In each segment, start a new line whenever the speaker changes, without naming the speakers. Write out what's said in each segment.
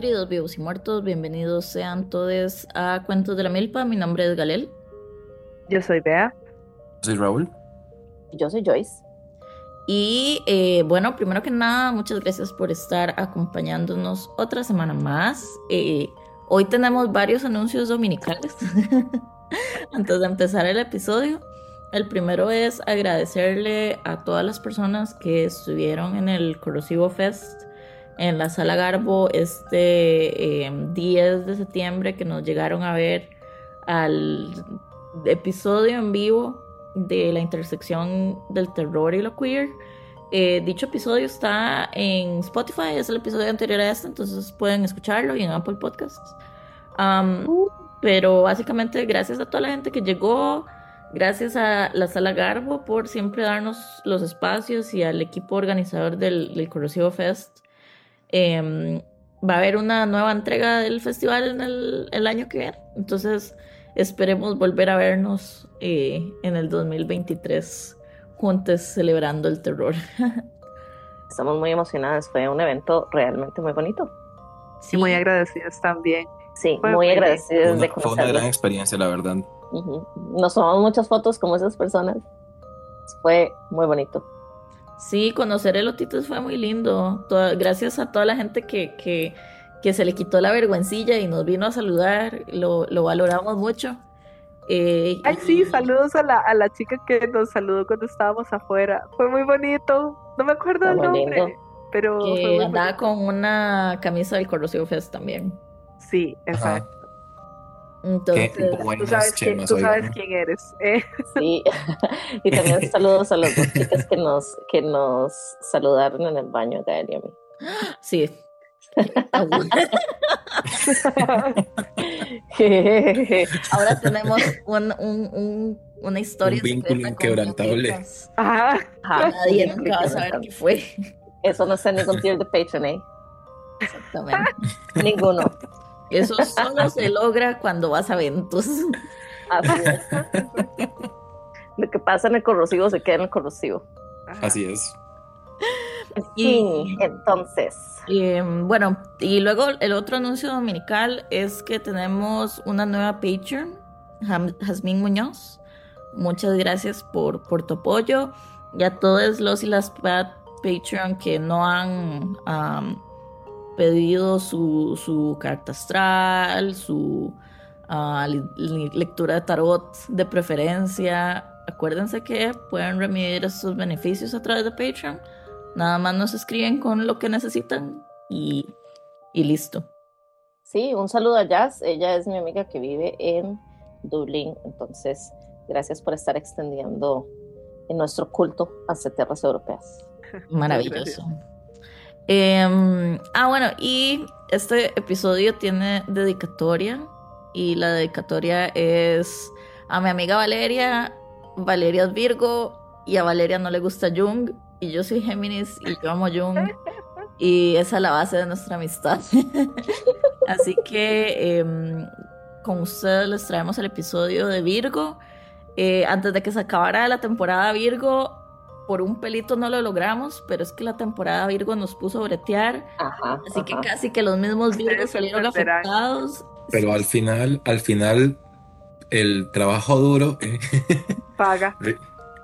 queridos vivos y muertos, bienvenidos sean todos a Cuentos de la Milpa. Mi nombre es Galel.
Yo soy Bea.
Soy Raúl.
Yo soy Joyce.
Y eh, bueno, primero que nada, muchas gracias por estar acompañándonos otra semana más. Eh, hoy tenemos varios anuncios dominicales antes de empezar el episodio. El primero es agradecerle a todas las personas que estuvieron en el Corrosivo Fest en la sala Garbo este 10 em, de septiembre que nos llegaron a ver al episodio en vivo de la intersección del terror y lo queer. Eh, dicho episodio está en Spotify, es el episodio anterior a este, entonces pueden escucharlo y en Apple Podcasts. Uh. pero básicamente gracias a toda la gente que llegó, Gracias a la Sala Garbo por siempre darnos los espacios y al equipo organizador del, del Corrosivo Fest. Em, va a haber una nueva entrega del festival en el, el, año que viene. Entonces esperemos volver a vernos eh, en el 2023 juntos celebrando el terror.
Estamos muy emocionadas. Fue un evento realmente muy bonito.
Sí, muy agradecidas también.
Sí, muy agradecidas
de conocerlo. Fue una gran experiencia, la verdad.
Nos tomamos muchas fotos como esas personas. Fue muy bonito.
Sí, conocer el Otitos fue muy lindo. gracias a toda la gente que, que, que, se le quitó la vergüencilla y nos vino a saludar. Lo, lo valoramos mucho.
Eh, Ay, sí, saludos a la, a la chica que nos saludó cuando estábamos afuera. Fue muy bonito. No me acuerdo el nombre. Pero
que andaba con una camisa del Corrosivo Fest también.
Sí, exacto. Entonces, tú sabes, quién, tú sabes quién eres. ¿eh?
Sí, y también saludos a las dos chicas que nos, que nos saludaron en el baño, Gael y a mí.
Sí. Ahora tenemos un, un, un, una historia.
Un vínculo inquebrantable.
Ajá. Nadie nunca va a saber qué fue.
Eso no está en ningún tier de Patreon, ¿eh?
Exactamente.
Ninguno.
Eso solo se logra cuando vas a eventos.
Así es. Lo que pasa en el corrosivo se queda en el corrosivo.
Así es.
Y entonces.
bueno, y luego el otro anuncio dominical es que tenemos una nueva Patreon, Jasmine Muñoz. Muchas gracias por, por tu apoyo. Y a todos los y las Patreon que no han pedido su, su carta astral, su uh, lectura de tarot de preferencia. Acuérdense que pueden remitir esos beneficios a través de Patreon. Nada más nos escriben con lo que necesitan y, y listo.
Sí, un saludo a Jazz. Ella es mi amiga que vive en Dublín. Entonces, gracias por estar extendiendo en nuestro culto hacia tierras europeas.
Maravilloso. Em, ah, bueno, y este episodio tiene dedicatoria. Y la dedicatoria es a mi amiga Valeria. Valeria es Virgo. Y a Valeria no le gusta Jung. Y yo soy Géminis y yo amo Jung. Y esa es la base de nuestra amistad. Así que em, con ustedes les traemos el episodio de Virgo. Eh, antes de que se acabara la temporada Virgo, por un pelito no lo logramos, pero es que la temporada Virgo nos puso a bretear, así que casi que los mismos Virgos salieron afectados.
Pero al final, al final, el trabajo duro
eh, paga.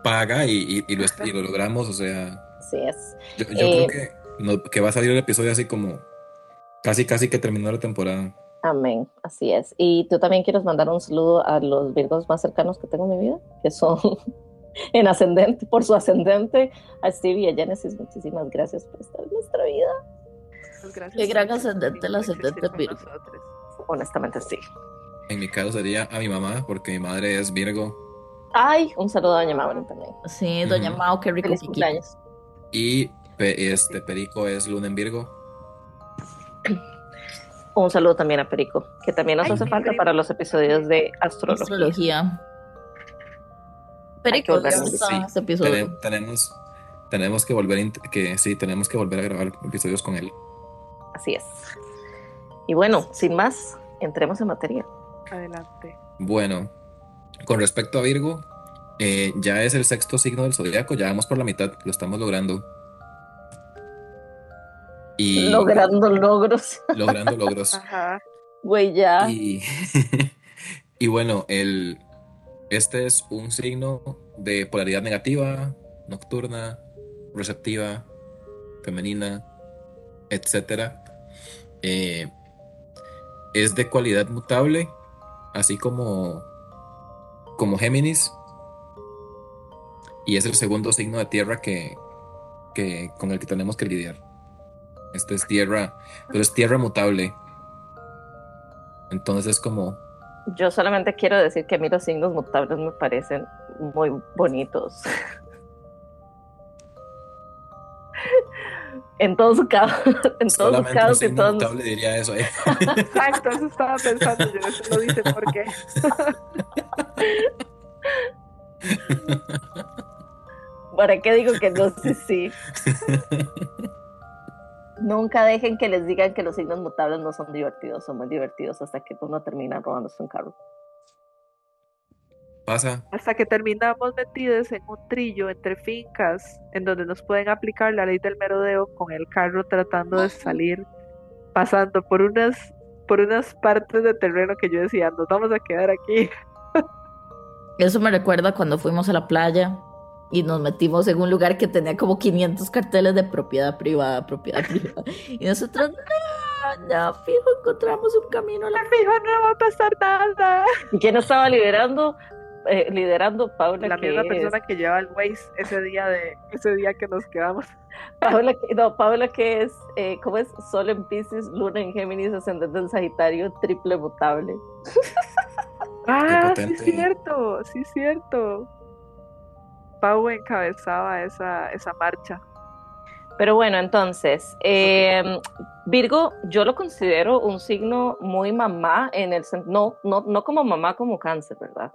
paga y, y, lo, logramos, o sea.
Sí es.
Yo, creo eh, que, que va a salir el episodio así como casi, casi que terminó la temporada.
Amén, así es. Y tú también quieres mandar un saludo a los Virgos más cercanos que tengo en mi vida, que son en ascendente, por su ascendente, a Steve y a Genesis. Muchísimas gracias por estar en nuestra vida.
Gracias Qué gran ascendente el ascendente Virgo.
Honestamente, sí.
En mi caso sería a mi mamá, porque mi madre es Virgo.
Ay, un saludo a Doña Mauro también.
Sí, Doña Mau, qué rico
cumpleaños.
Y este Perico es Luna en Virgo.
Un saludo también a Perico, que también nos hace falta para los episodios de astrología.
astrología
tenemos, tenemos que volver que sí, tenemos que volver a grabar episodios con él.
Así es. Y bueno, sin más, entremos en materia.
Adelante.
Bueno, con respecto a Virgo, eh, ya es el sexto signo del zodiaco, ya vamos por la mitad, lo estamos logrando. Y
logrando logros.
Logrando logros.
Ajá.
Güey, ya.
Y, y bueno, el, este es un signo de polaridad negativa, nocturna, receptiva, femenina, etcétera. Eh, es de cualidad mutable, así como, como Géminis. Y es el segundo signo de tierra que, que, con el que tenemos que lidiar. Este es tierra, pero es tierra mutable. Entonces es como...
Yo solamente quiero decir que a mí los signos mutables me parecen muy bonitos. en todos sus casos, en todos sus casos y todos
mutable diría eso. ¿eh?
Exacto, eso estaba pensando yo, eso lo dice por qué.
¿Para qué digo que no? Sí, sí. Nunca dejen que les digan que los signos mutables no son divertidos, son muy divertidos hasta que uno termina robándose un carro.
Pasa.
Hasta que terminamos metidos en un trillo entre fincas en donde nos pueden aplicar la ley del merodeo con el carro tratando de salir, pasando por unas, por unas partes de terreno que yo decía, nos vamos a quedar aquí.
Eso me recuerda cuando fuimos a la playa y nos metimos en un lugar que tenía como 500 carteles de propiedad privada, propiedad privada. Y nosotros, no, no, fijo, encontramos un camino.
La fijo, no va a pasar nada.
¿Y quién estaba liderando? Eh, liderando Paula.
La misma persona que lleva el Waze ese día de ese día que nos quedamos.
Paula, no, Paula que es, eh, ¿cómo es? Sol en Pisces, Luna en Géminis, ascendente en Sagitario, triple mutable.
ah, sí es cierto, sí es cierto. Pau encabezaba esa, esa marcha.
Pero bueno, entonces, eh, Virgo, yo lo considero un signo muy mamá en el no, no, no como mamá como cáncer, ¿verdad?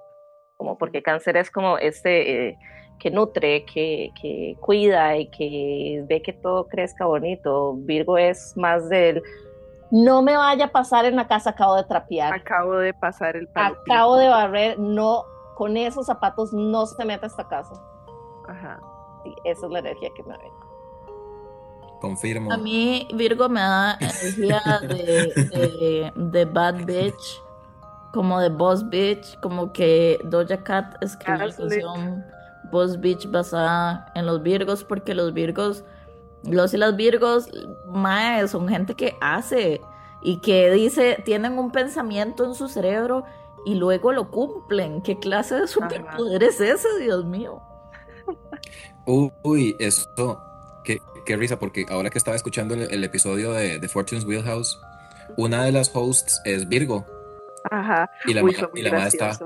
Como porque cáncer es como este eh, que nutre, que, que, cuida y que ve que todo crezca bonito. Virgo es más del no me vaya a pasar en la casa, acabo de trapear.
Acabo de pasar el
Acabo de barrer, no, con esos zapatos no se meta a esta casa.
Ajá.
Sí, esa es la energía que me da.
Confirmo.
A mí Virgo me da energía de, de, bad bitch, como de boss bitch, como que Doja Cat escribió la canción boss bitch basada en los Virgos, porque los Virgos, los y las Virgos, mae, son gente que hace y que dice, tienen un pensamiento en su cerebro y luego lo cumplen. ¿Qué clase de superpoder es ese, Dios mío?
Uy, eso, qué, qué, risa, porque ahora que estaba escuchando el, episodio de, de, Fortune's Wheelhouse, una de las hosts es Virgo.
Ajá.
Y la, mamá está.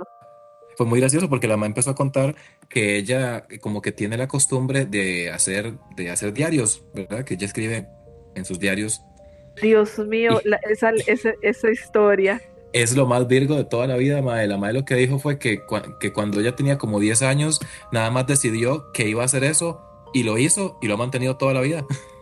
Fue muy gracioso porque la mamá empezó a contar que ella como que tiene la costumbre de hacer, de hacer diarios, ¿verdad? Que ella escribe en sus diarios.
Dios mío, esa, esa, esa historia
es lo más virgo de toda la vida, madre. La madre lo que dijo fue que, que cuando ella tenía como 10 años, nada más decidió que iba a hacer eso y lo hizo y lo ha mantenido toda la vida.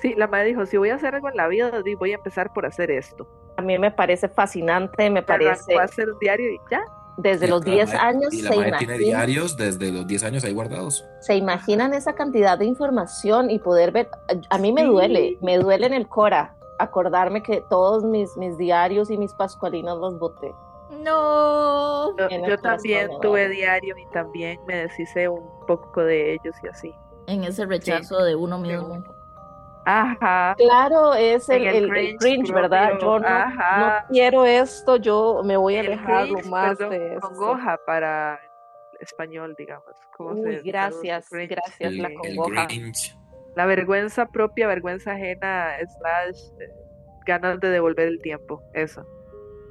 Sí, la madre dijo, si voy a hacer algo en la vida, voy a empezar por hacer esto.
A mí me parece fascinante, me parece...
a hacer un diario y ya.
Desde los 10 años
y la madre tiene diarios desde los 10 años ahí guardados.
¿Se imaginan esa cantidad de información y poder ver? A mí me duele, me duele en el cora acordarme que todos mis, mis diarios y mis pascualinas los boté.
No.
Yo, también tuve diario y también me deshice un poco de ellos y así.
En ese rechazo de uno mismo.
Ajá.
Claro, es el, el, cringe, ¿verdad? Yo no, quiero esto, yo me voy a alejar lo más de eso.
Congoja para español, digamos.
Uy, gracias, gracias, la congoja
la vergüenza propia, vergüenza ajena, slash eh, ganas de devolver el tiempo, eso.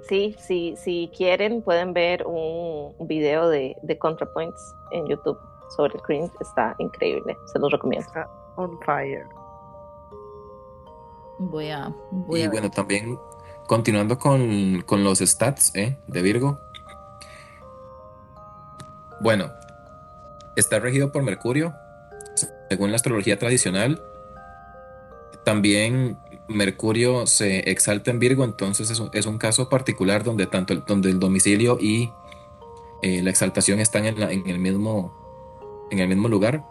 Sí, sí, si quieren pueden ver un video de, de ContraPoints en YouTube sobre el cringe, está increíble, se los recomiendo.
Está on fire.
Voy a...
y bueno, también continuando con, con los stats ¿eh? de Virgo. Bueno, está regido por Mercurio, según la astrología tradicional, también Mercurio se exalta en Virgo, entonces es un, caso particular donde tanto el, donde el domicilio y eh, la exaltación están en, el mismo, en el mismo lugar.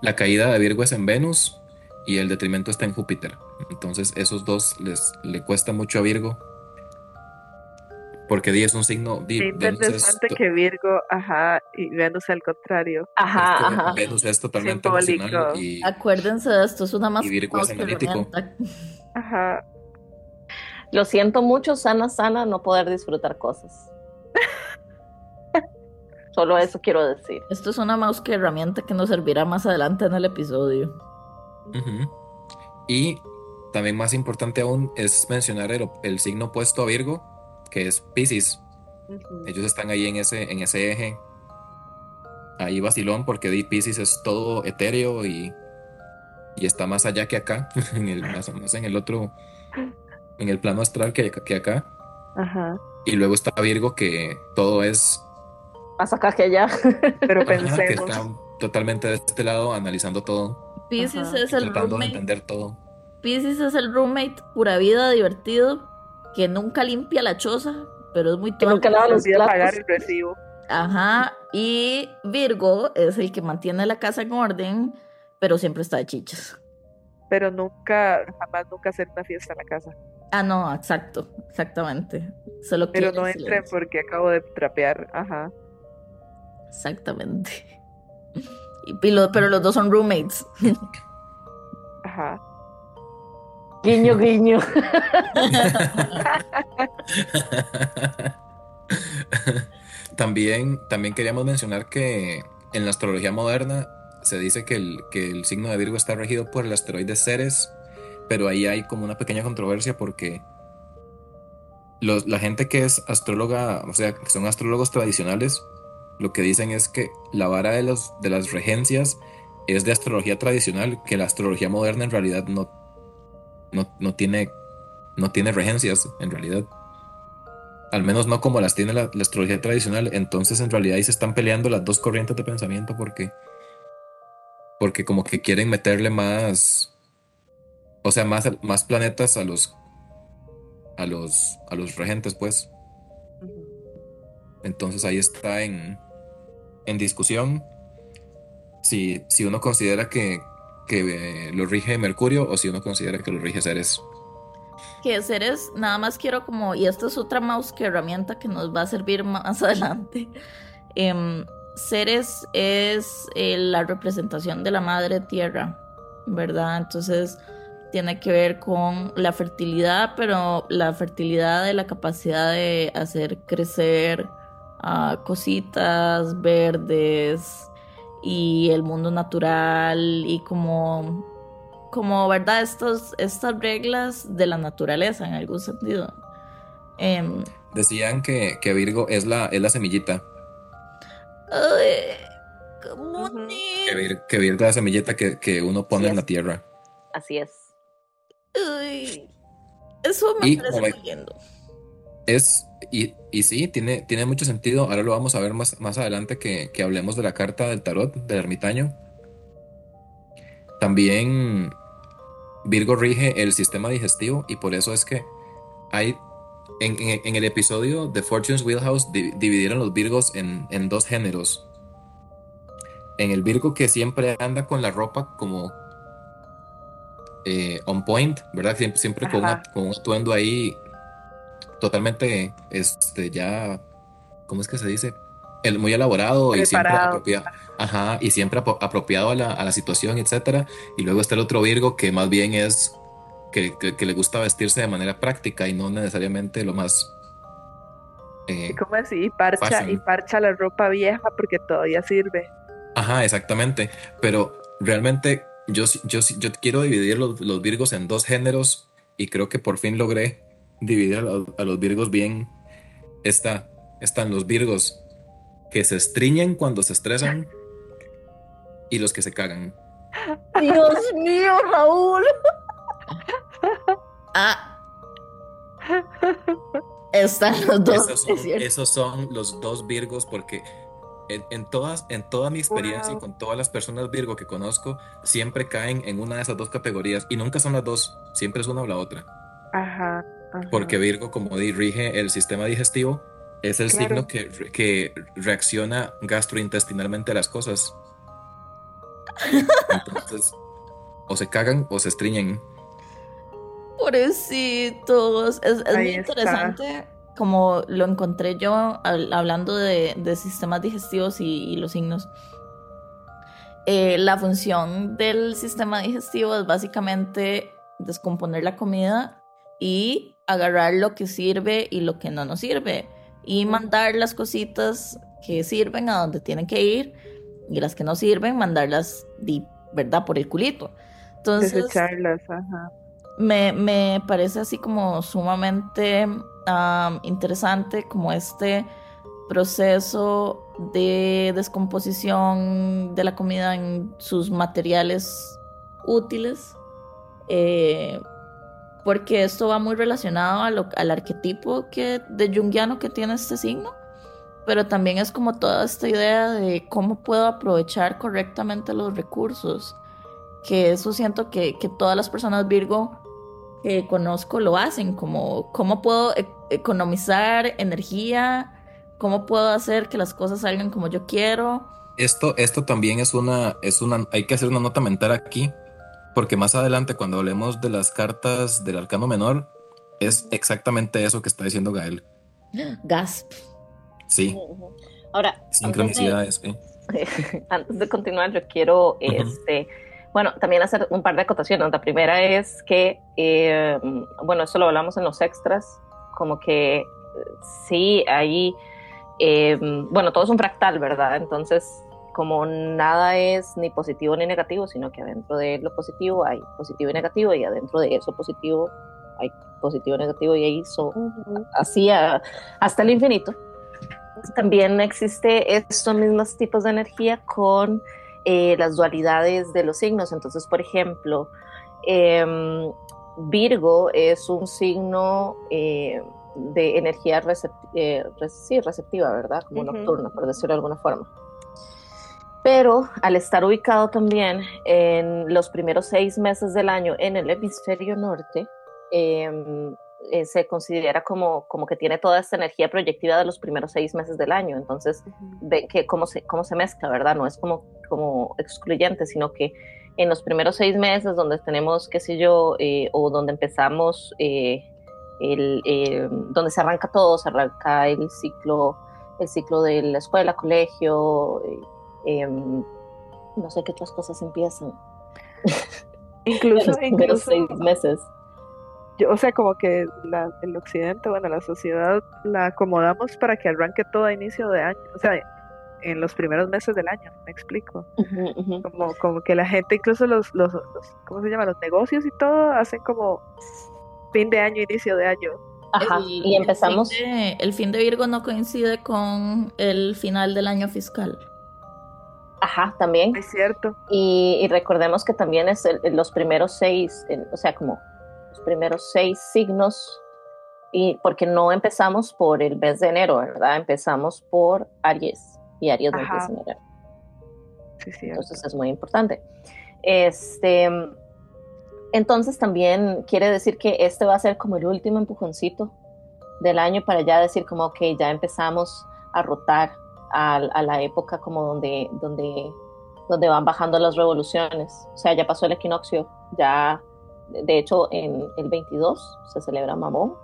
La caída de Virgo es en Venus y el detrimento está en Júpiter. Entonces esos dos les le cuesta mucho a Virgo. Porque Di es un signo. Di, Venus es
que Virgo, ajá, y Venus al contrario.
Ajá,
es que
ajá.
Venus es totalmente
Simbólico.
emocional y
Acuérdense de esto, es una más
Y Virgo es analítico.
Ajá.
Lo siento mucho, sana, sana, no poder disfrutar cosas. Solo eso quiero decir.
Esto es una mouse que herramienta que nos servirá más adelante en el episodio.
Ujú. Y también más importante aún es mencionar el, el signo opuesto a Virgo, que es Pisces. Ellos están ahí en ese, en ese eje. Ahí vacilón, porque Di Pisces es todo etéreo y, y está más allá que acá, en el, más, más en el otro, en el plano astral que, que acá.
Ajá.
Y luego está Virgo, que todo es
Más acá que allá.
Pero
ajá, que
pensemos.
está totalmente de este lado, analizando todo,
Pisces es el
tratando de
roommate.
entender todo.
Pisces es el roommate pura vida divertido que nunca limpia la choza, pero es muy
Que nunca los
olvida pagar el recibo.
Ajá. Y Virgo es el que mantiene la casa en orden, pero siempre está de chichas.
Pero nunca, jamás nunca hacer una fiesta en la casa.
Ah, no, exacto, exactamente. Solo
Pero
quiere
no entren porque acabo de trapear. Ajá.
Exactamente. Y, y lo- pero los dos son roommates.
Ajá.
Guiño, guiño.
También, también queríamos mencionar que en la astrología moderna se dice que el, que el signo de Virgo está regido por el asteroide Ceres, pero ahí hay como una pequeña controversia porque la gente que es astróloga, o sea, que son astrólogos tradicionales, lo que dicen es que la vara de, los, de las regencias es de astrología tradicional, que la astrología moderna en realidad no, no, no tiene, no tiene regencias, en realidad. Al menos no como las tiene la, astrología tradicional. Entonces, en realidad, ahí se están peleando las dos corrientes de pensamiento porque, porque como que quieren meterle más, o sea, más, más planetas a los, a los, a los regentes, pues. Entonces ahí está en, en discusión si, si uno considera que, que eh, lo rige Mercurio o si uno considera que lo rige Ceres.
Que Ceres, nada más quiero como, y esta es otra mouse que herramienta que nos va a servir más adelante. Em, Ceres es eh, la representación de la madre tierra, ¿verdad? Entonces tiene que ver con la fertilidad, pero la fertilidad de la capacidad de hacer crecer ah, cositas verdes y el mundo natural y como como, ¿verdad? Estos, estas reglas de la naturaleza en algún sentido. Em,
Decían que, que Virgo es la, es la semillita,
ay, ¿cómo
Ujú.
ni-
que, Vir- que Virgo es la semillita que, que uno pone en la tierra.
Así es.
ay, eso me
Y
parece.
Es, y, y sí, tiene, tiene mucho sentido. Ahora lo vamos a ver más, más adelante que, que hablemos de la carta del tarot, del ermitaño. También Virgo rige el sistema digestivo y por eso es que hay en, en- en el episodio de Fortune's Wheelhouse di- dividieron los Virgos en, en dos géneros. En el Virgo que siempre anda con la ropa como eh, on point, ¿verdad? Siempre, siempre con, una- con un atuendo ahí totalmente, este, ya, ¿cómo es que se dice? El, muy elaborado y siempre apropiado, ajá, y siempre apro- apropiado a la, a la situación, etcétera. Y luego está el otro Virgo que más bien es que, que- que le gusta vestirse de manera práctica y no necesariamente lo más eh,
¿Y cómo así? Y parcha,
Fashion.
y parcha la ropa vieja porque todavía sirve.
Ajá, exactamente. Pero realmente yo, yo, yo quiero dividir los, los Virgos en dos géneros y creo que por fin logré dividir a los, a los Virgos bien. Está, están los Virgos que se estriñen cuando se estresan y los que se cagan.
Dios mío, Raúl.
Ah. Están los dos.
Esos son,
es cierto.
esos son los dos Virgos porque en, en todas, en toda mi experiencia y
Wow.
con todas las personas Virgo que conozco, siempre caen en una de esas dos categorías y nunca son las dos, siempre es una o la otra.
Ajá. Ajá.
Porque Virgo, como di, rige el sistema digestivo, es el
Claro.
signo que, que reacciona gastrointestinalmente a las cosas. Entonces, o se cagan o se estriñen.
Pobrecitos. Es, es muy interesante como lo encontré yo al- hablando de, de sistemas digestivos y, y los signos. Eh, la función del sistema digestivo es básicamente descomponer la comida y agarrar lo que sirve y lo que no nos sirve y mandar las cositas que sirven a donde tienen que ir y las que no sirven mandarlas, ¿verdad? Por el culito. Entonces,
Desecharlas, ajá.
me, me parece así como sumamente am, interesante como este proceso de descomposición de la comida en sus materiales útiles, eh, porque esto va muy relacionado a lo- al arquetipo que, de Jungiano que tiene este signo, pero también es como toda esta idea de cómo puedo aprovechar correctamente los recursos, que eso siento que, que todas las personas Virgo que conozco lo hacen, como cómo puedo e- economizar energía, cómo puedo hacer que las cosas salgan como yo quiero.
Esto, esto también es una, es una, hay que hacer una nota mental aquí, porque más adelante cuando hablemos de las cartas del arcano menor, es exactamente eso que está diciendo Gael.
Gasp.
Sí.
Ahora, antes de-
sincronicidades. sí.
antes de continuar, yo quiero, este, bueno, también hacer un par de acotaciones. La primera es que, eh, bueno, eso lo hablamos en los extras, como que eh, sí, ahí, eh, bueno, todo es un fractal, ¿verdad? Entonces, como nada es ni positivo ni negativo, sino que adentro de lo positivo hay positivo y negativo, y adentro de eso positivo hay positivo y negativo, y ahí son así a- hasta el infinito. También existe estos mismos tipos de energía con eh, las dualidades de los signos. Entonces, por ejemplo, em, Virgo es un signo eh, de energía recep- eh, re- sí, receptiva, ¿verdad? Como nocturna, por decirlo de alguna forma. Pero al estar ubicado también en los primeros seis meses del año en el hemisferio norte, em, eh, se considera como, como que tiene toda esta energía proyectiva de los primeros seis meses del año. Entonces, ve que cómo se, cómo se mezcla, ¿verdad? No es como, como excluyente, sino que en los primeros seis meses donde tenemos, qué sé yo, eh, o donde empezamos, eh, el, eh, donde se arranca todo, se arranca el ciclo, el ciclo de la escuela, colegio, eh, em, no sé qué otras cosas empiezan.
Incluso,
en los seis meses.
yo- o sea, como que la- el occidente, bueno, la sociedad la acomodamos para que arranque todo a inicio de año, o sea, en los primeros meses del año, me explico. Como, como que la gente, incluso los, los, los, ¿cómo se llama? Los negocios y todo, hacen como fin de año, inicio de año.
Ajá, y empezamos.
El fin, de, el fin de Virgo no coincide con el final del año fiscal.
Ajá, también.
Es cierto.
Y, y recordemos que también es el- los primeros seis, el- o sea, como los primeros seis signos, y porque no empezamos por el mes de enero, ¿verdad? Empezamos por Aries, y Aries no empieza en enero.
Sí, cierto.
Entonces es muy importante. Este, entonces también quiere decir que este va a ser como el último empujoncito del año para ya decir como, ok, ya empezamos a rotar a, a la época como donde, donde, donde van bajando las revoluciones. O sea, ya pasó el equinoccio, ya, de hecho, en el 22 se celebra Mamón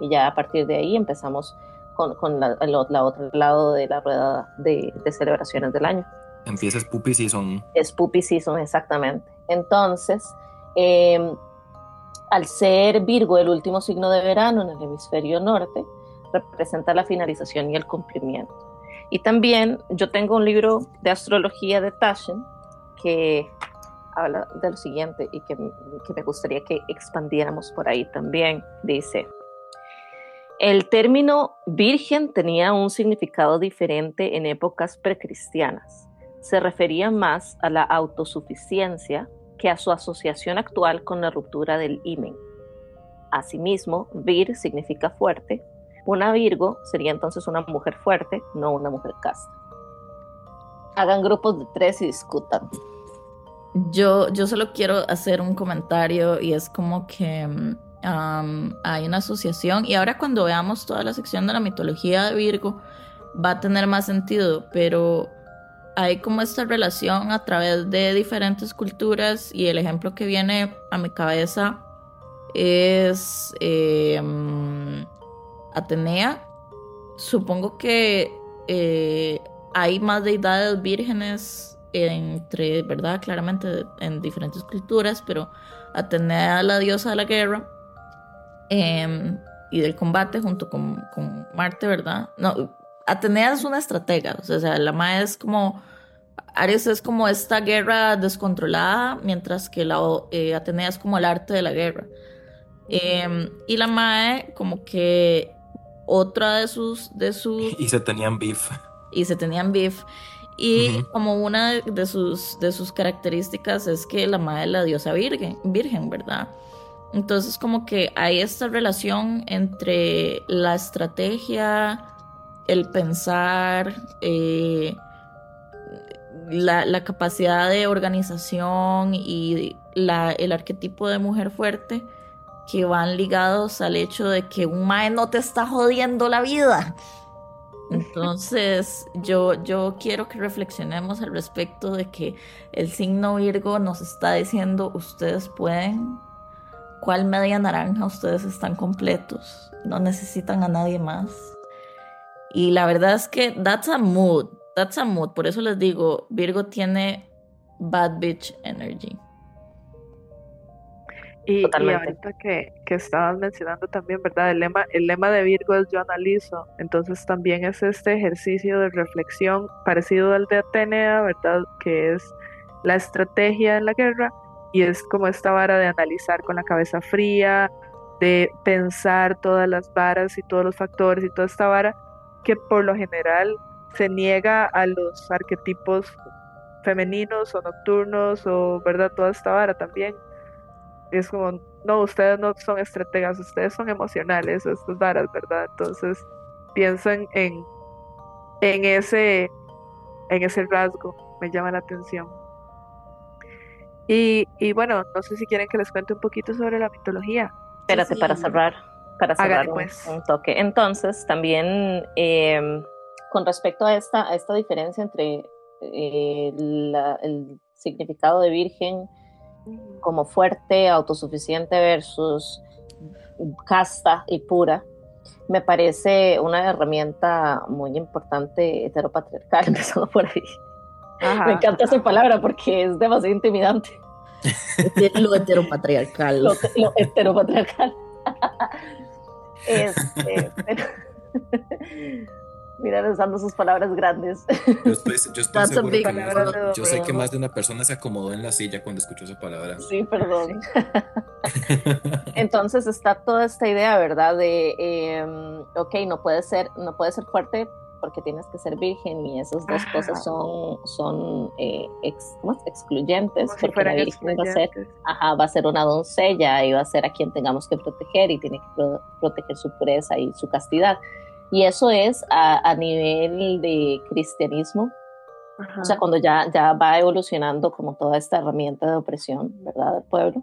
y ya a partir de ahí empezamos con, con la, el, la otro lado de la rueda de, de celebraciones del año
Empieza Spoopy Season.
es Puppy Season, exactamente. Entonces, eh, al ser Virgo el último signo de verano en el hemisferio norte, representa la finalización y el cumplimiento. Y también yo tengo un libro de astrología de Taschen que habla de lo siguiente y que, que me gustaría que expandiéramos por ahí también. Dice, el término virgen tenía un significado diferente en épocas precristianas se refería más a la autosuficiencia que a su asociación actual con la ruptura del imen. Asimismo, vir significa fuerte. Una Virgo sería entonces una mujer fuerte, no una mujer casta. Hagan grupos de tres y discutan.
Yo, yo solo quiero hacer un comentario y es como que mm, um, hay una asociación y ahora cuando veamos toda la sección de la mitología de Virgo va a tener más sentido, pero hay como esta relación a través de diferentes culturas y el ejemplo que viene a mi cabeza es eh, Atenea. Supongo que eh, hay más deidades vírgenes entre, ¿verdad? Claramente en diferentes culturas, pero Atenea la diosa de la guerra em, y del combate junto con, con Marte, ¿verdad? No, Atenea es una estratega, o sea, la Mae es como, Ares es como esta guerra descontrolada, mientras que la eh, Atenea es como el arte de la guerra. Em, y la Mae como que otra de sus, de sus...
Y se tenían beef.
Y se tenían beef. Y como una de sus, de sus características es que la Mae es la diosa virgen, virgen, ¿verdad? Entonces como que hay esta relación entre la estrategia, el pensar, eh, la, capacidad de organización y el arquetipo de mujer fuerte que van ligados al hecho de que un mae no te está jodiendo la vida. Entonces, yo, yo quiero que reflexionemos al respecto de que el signo Virgo nos está diciendo, ustedes pueden, cuál media naranja ustedes están completos, no necesitan a nadie más. Y la verdad es que that's a mood, that's a mood. Por eso les digo, Virgo tiene bad bitch energy.
Y, y, ahorita que, que estabas mencionando también, ¿verdad? El lema, el lema de Virgo es yo analizo, entonces también es este ejercicio de reflexión parecido al de Atenea, ¿verdad? Que es la estrategia en la guerra y es como esta vara de analizar con la cabeza fría, de pensar todas las varas y todos los factores y toda esta vara que por lo general se niega a los arquetipos femeninos o nocturnos o, ¿verdad? Toda esta vara también. Es como, no, ustedes no son estrategas, ustedes son emocionales, estas varas, ¿verdad? Entonces piensen en, en, ese, en ese rasgo, me llama la atención. Y, y bueno, no sé si quieren que les cuente un poquito sobre la mitología.
Espérate, para cerrar para cerrar pues. un, toque. Entonces, también eh, con respecto a esta, a esta diferencia entre eh, el significado de virgen como fuerte, autosuficiente versus casta y pura, me parece una herramienta muy importante heteropatriarcal, empezando por ahí. Me encanta esa palabra porque es demasiado intimidante.
lo heteropatriarcal.
Lo, lo heteropatriarcal. Este, Mira, usando sus palabras grandes.
Yo estoy, yo estoy seguro que yo sé que más de una persona se acomodó en la silla cuando escuchó esa palabra.
Sí, perdón. Entonces está toda esta idea, ¿verdad? De, eh, ok, no puede ser, no puede ser fuerte porque tienes que ser virgen y esas dos cosas son, son eh, excluyentes porque la virgen va a, ser, ajá, va a ser una doncella y va a ser a quien tengamos que proteger y tiene que proteger su pureza y su castidad. Y eso es a, a nivel de cristianismo, o sea, cuando ya, ya va evolucionando como toda esta herramienta de opresión, ¿verdad?, del pueblo.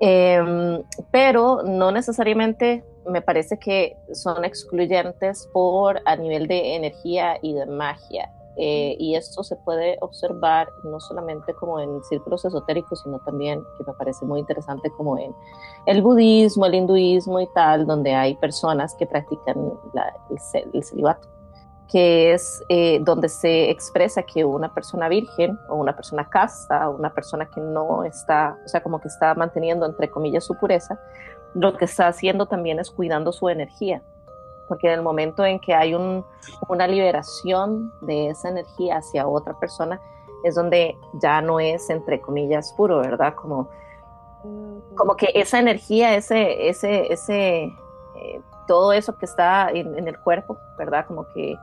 Em, pero no necesariamente me parece que son excluyentes por a nivel de energía y de magia. Eh, y esto se puede observar no solamente como en círculos esotéricos, sino también, que me parece muy interesante, como en el budismo, el hinduismo y tal, donde hay personas que practican el, celibato, que es eh, donde se expresa que una persona virgen o una persona casta, o una persona que no está, o sea, como que está manteniendo, entre comillas, su pureza, lo que está haciendo también es cuidando su energía porque en el momento en que hay una liberación de esa energía hacia otra persona, es donde ya no es, entre comillas, puro, ¿verdad? Como, como que esa energía, ese, ese, ese, eh, todo eso que está en, el cuerpo, ¿verdad? Como que,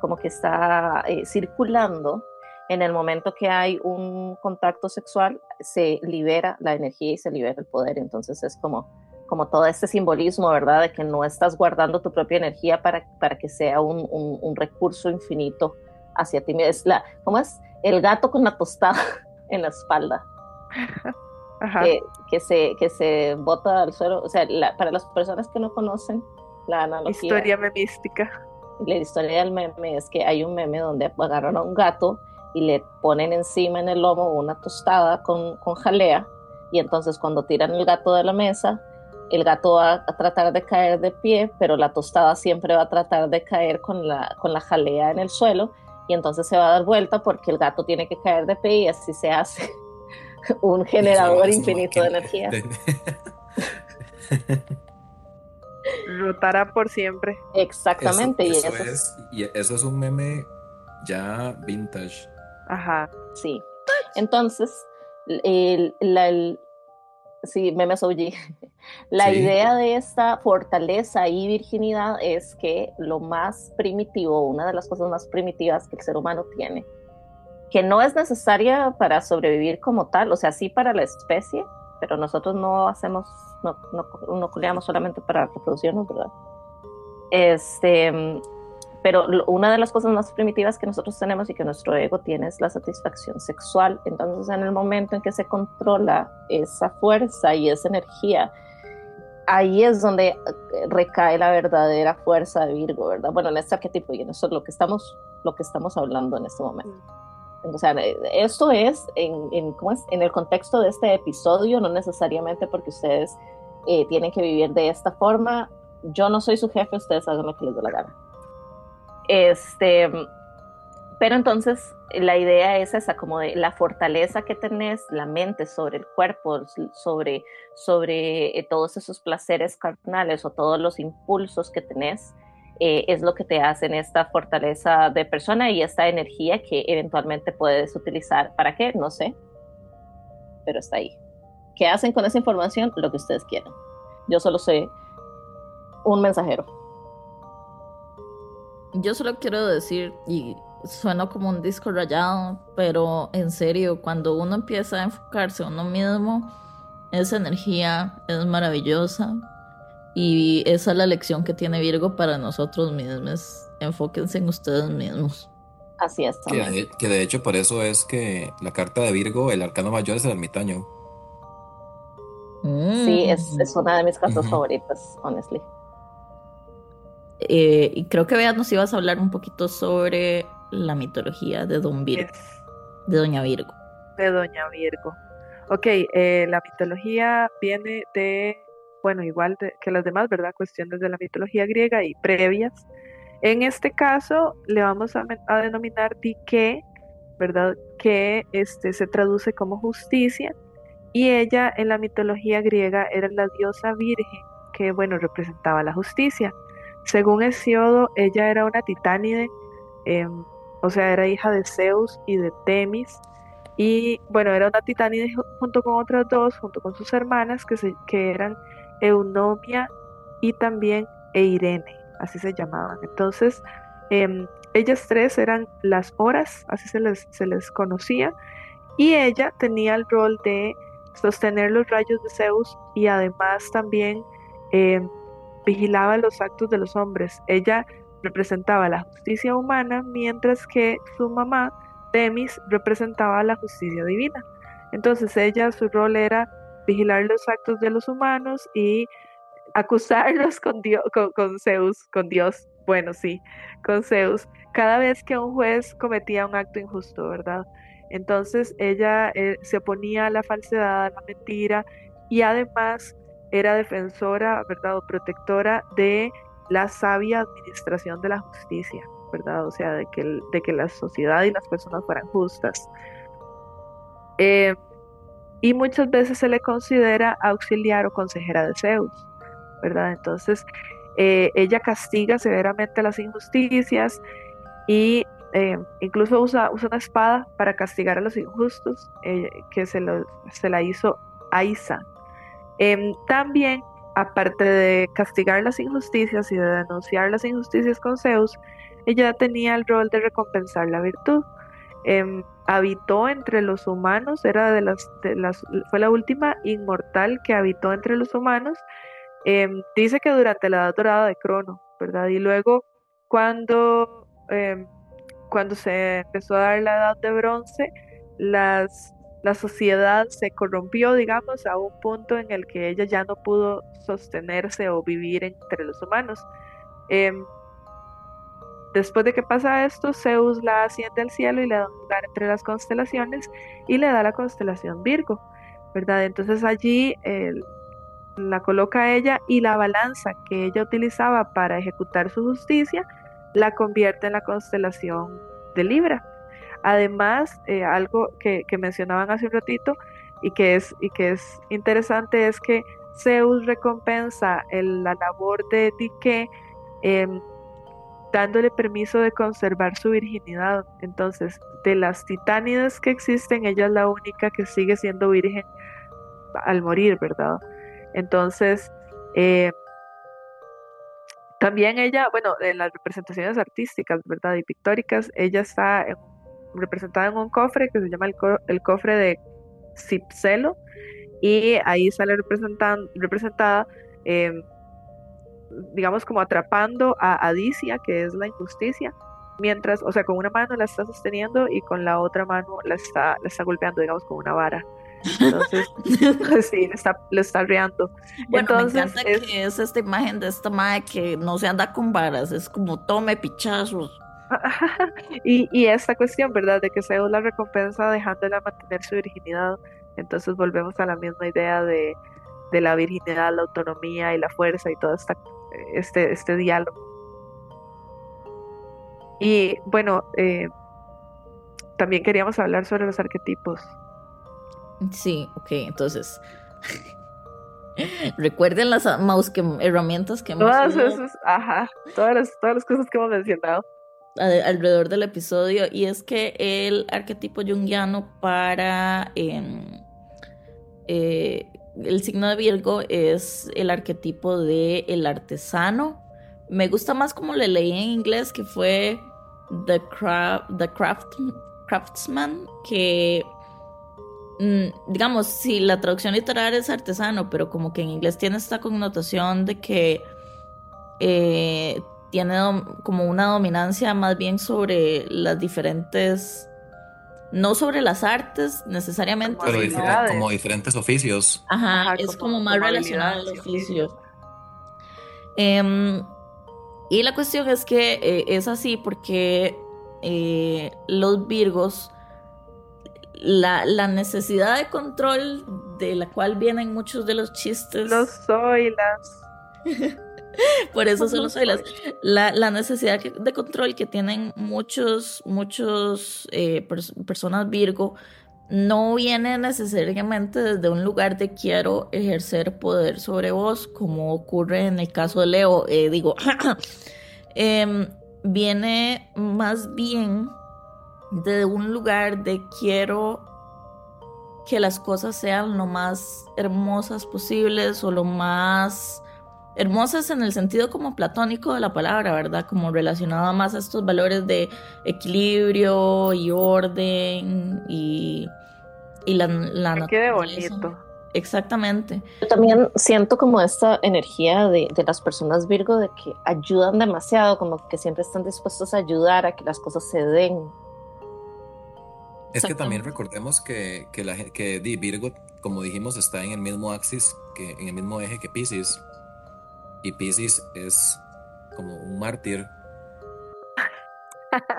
como que está eh, circulando, en el momento que hay un contacto sexual, se libera la energía y se libera el poder. Entonces es como, como todo este simbolismo, ¿verdad? De que no estás guardando tu propia energía para, para que sea un, un, recurso infinito hacia ti. Es la, ¿Cómo es? El gato con la tostada en la espalda. Que, que, se, que se bota al suelo. O sea, para las personas que no conocen la analogía.
Historia memística.
La historia del meme es que hay un meme donde agarran a un gato y le ponen encima en el lomo una tostada con, con jalea y entonces cuando tiran el gato de la mesa, el gato va a tratar de caer de pie, pero la tostada siempre va a tratar de caer con la, con la jalea en el suelo y entonces se va a dar vuelta porque el gato tiene que caer de pie y así se hace un generador infinito de energía.
Rotará por siempre.
Exactamente.
Eso,
y, eso
es, y eso es un meme ya vintage.
Ajá.
Sí. Entonces, el, la, el, sí, memes OG. La
Sí.
idea de esta fortaleza y virginidad es que lo más primitivo, una de las cosas más primitivas que el ser humano tiene, que no es necesaria para sobrevivir como tal, o sea, sí para la especie, pero nosotros no hacemos, no, no, no solamente para reproducirnos, ¿verdad? Este, pero una de las cosas más primitivas que nosotros tenemos y que nuestro ego tiene es la satisfacción sexual. Entonces, en el momento en que se controla esa fuerza y esa energía, ahí es donde eh, recae la verdadera fuerza de Virgo, ¿verdad? Bueno, en este arquetipo y en eso es lo que estamos, lo que estamos hablando en este momento. O sea, eh, esto es en, en, ¿cómo es? en el contexto de este episodio, no necesariamente porque ustedes eh, tienen que vivir de esta forma. Yo no soy su jefe, ustedes hagan lo que les dé la gana. Este, pero entonces la idea es esa, como la fortaleza que tenés, la mente sobre el cuerpo, sobre, sobre eh, todos esos placeres carnales o todos los impulsos que tenés, eh, es lo que te hacen esta fortaleza de persona y esta energía que eventualmente puedes utilizar. ¿Para qué? No sé, pero está ahí. ¿Qué hacen con esa información? Lo que ustedes quieran. Yo solo soy un mensajero.
Yo solo quiero decir, y suena como un disco rayado, pero en serio, cuando uno empieza a enfocarse a uno mismo, esa energía es maravillosa. Y esa es la lección que tiene Virgo para nosotros mismos. Enfóquense en ustedes mismos.
Así es.
Que
también.
de, que de hecho por eso es que la carta de Virgo, el arcano mayor es el ermitaño.
Sí, es,
Mm.
es una de mis cartas favoritas, honestly.
Eh, y creo que Bea nos ibas a hablar un poquito sobre la mitología de Don Virgo, de Doña Virgo.
de Doña Virgo. Ok, eh, la mitología viene de, bueno, igual de- que las demás, ¿verdad? Cuestiones de la mitología griega y previas. En este caso, le vamos a, a denominar Dike, ¿verdad? Que este, se traduce como justicia. Y ella en la mitología griega era la diosa virgen que, bueno, representaba la justicia. Según Hesiodo, ella era una titánide, em, o sea, era hija de Zeus y de Temis. Y bueno, era una titánide ju- junto con otras dos, junto con sus hermanas, que, se, que eran Eunomia y también Eirene, así se llamaban. Entonces, em, ellas tres eran las horas, así se les, se les conocía, y ella tenía el rol de sostener los rayos de Zeus y además también em, vigilaba los actos de los hombres. Ella representaba la justicia humana, mientras que su mamá, Temis, representaba la justicia divina. Entonces ella, su rol era vigilar los actos de los humanos y acusarlos con, con Zeus, con Dios, bueno, sí, con Zeus, cada vez que un juez cometía un acto injusto, ¿verdad? Entonces ella eh, se oponía a la falsedad, a la mentira y además era defensora, ¿verdad? O protectora de la sabia administración de la justicia, ¿verdad? O sea, de que, de que la sociedad y las personas fueran justas. Eh, y muchas veces se le considera auxiliar o consejera de Zeus, ¿verdad? Entonces, eh, ella castiga severamente las injusticias y eh, incluso usa, usa una espada para castigar a los injustos, que se, lo- se la hizo Aisa. Em, también, aparte de castigar las injusticias y de denunciar las injusticias con Zeus, ella tenía el rol de recompensar la virtud. Em, habitó entre los humanos, era de las, fue la última inmortal que habitó entre los humanos. Em, dice que durante la edad dorada de Crono, ¿verdad? Y luego cuando, cuando se empezó a dar la edad de bronce, las, la sociedad se corrompió, digamos, a un punto en el que ella ya no pudo sostenerse o vivir entre los humanos. Em, después de que pasa esto, Zeus la asciende al cielo y le da un lugar entre las constelaciones y le da la constelación Virgo, ¿verdad? Entonces allí la coloca ella y la balanza que ella utilizaba para ejecutar su justicia la convierte en la constelación de Libra. Además, eh, algo que, mencionaban hace un ratito y que es, y que es interesante es que Zeus recompensa la labor de Dike em, dándole permiso de conservar su virginidad. Entonces, de las titánidas que existen, ella es la única que sigue siendo virgen al morir, ¿verdad? Entonces, eh, también ella, bueno, en las representaciones artísticas, ¿verdad? Y pictóricas, ella está representada en un cofre que se llama el, cofre de Cipselo, y ahí sale representada, em, digamos, como atrapando a Adicia, que es la injusticia, mientras, o sea, con una mano la está sosteniendo y con la otra mano la está, la está golpeando, digamos, con una vara. Entonces, sí, le está, le está riando.
Bueno, Entonces, me encanta es, que es esta imagen de esta madre que no se anda con varas, es como tome pichazos.
y, y esta cuestión, ¿verdad? De que Zeus la recompensa dejándola mantener su virginidad. Entonces volvemos a la misma idea de, de la virginidad, la autonomía y la fuerza y todo esta, este, este diálogo. Y bueno, eh, también queríamos hablar sobre los arquetipos.
Sí, ok, entonces. Recuerden las mouse que, herramientas que hemos
Todas esas, ajá, todas las, todas las cosas que hemos mencionado.
Alrededor del episodio. Y es que el arquetipo jungiano para em, eh, el signo de Virgo es el arquetipo de el artesano. Me gusta más como le leí en inglés, que fue The, the craft, Craftsman, que Mm, digamos, si la traducción literal es artesano, pero como que en inglés tiene esta connotación de que eh, tiene como una dominancia más bien sobre las diferentes, no sobre las artes necesariamente,
pero como diferentes oficios.
Ajá, es como, más relacionado al oficio. Em, y la cuestión es que eh, es así porque eh, los virgos la, la, necesidad de control de la cual vienen muchos de los chistes.
Los soilas.
Por eso son los soilas. La, la, necesidad de control que tienen muchos, muchos eh, personas Virgo no viene necesariamente desde un lugar de quiero ejercer poder sobre vos, como ocurre en el caso de Leo. Eh, digo, em, viene más bien de un lugar de quiero que las cosas sean lo más hermosas posibles o lo más hermosas en el sentido como platónico de la palabra, ¿verdad? Como relacionado más a estos valores de equilibrio y orden y, y la, la
Qué bonito.
Exactamente.
Yo también siento como esta energía de, de, las personas Virgo de que ayudan demasiado, como que siempre están dispuestos a ayudar a que las cosas se den.
Es que también recordemos que, que, la, que Virgo, como dijimos, está en el mismo axis, que, en el mismo eje que Pisces. Y Pisces es como un mártir.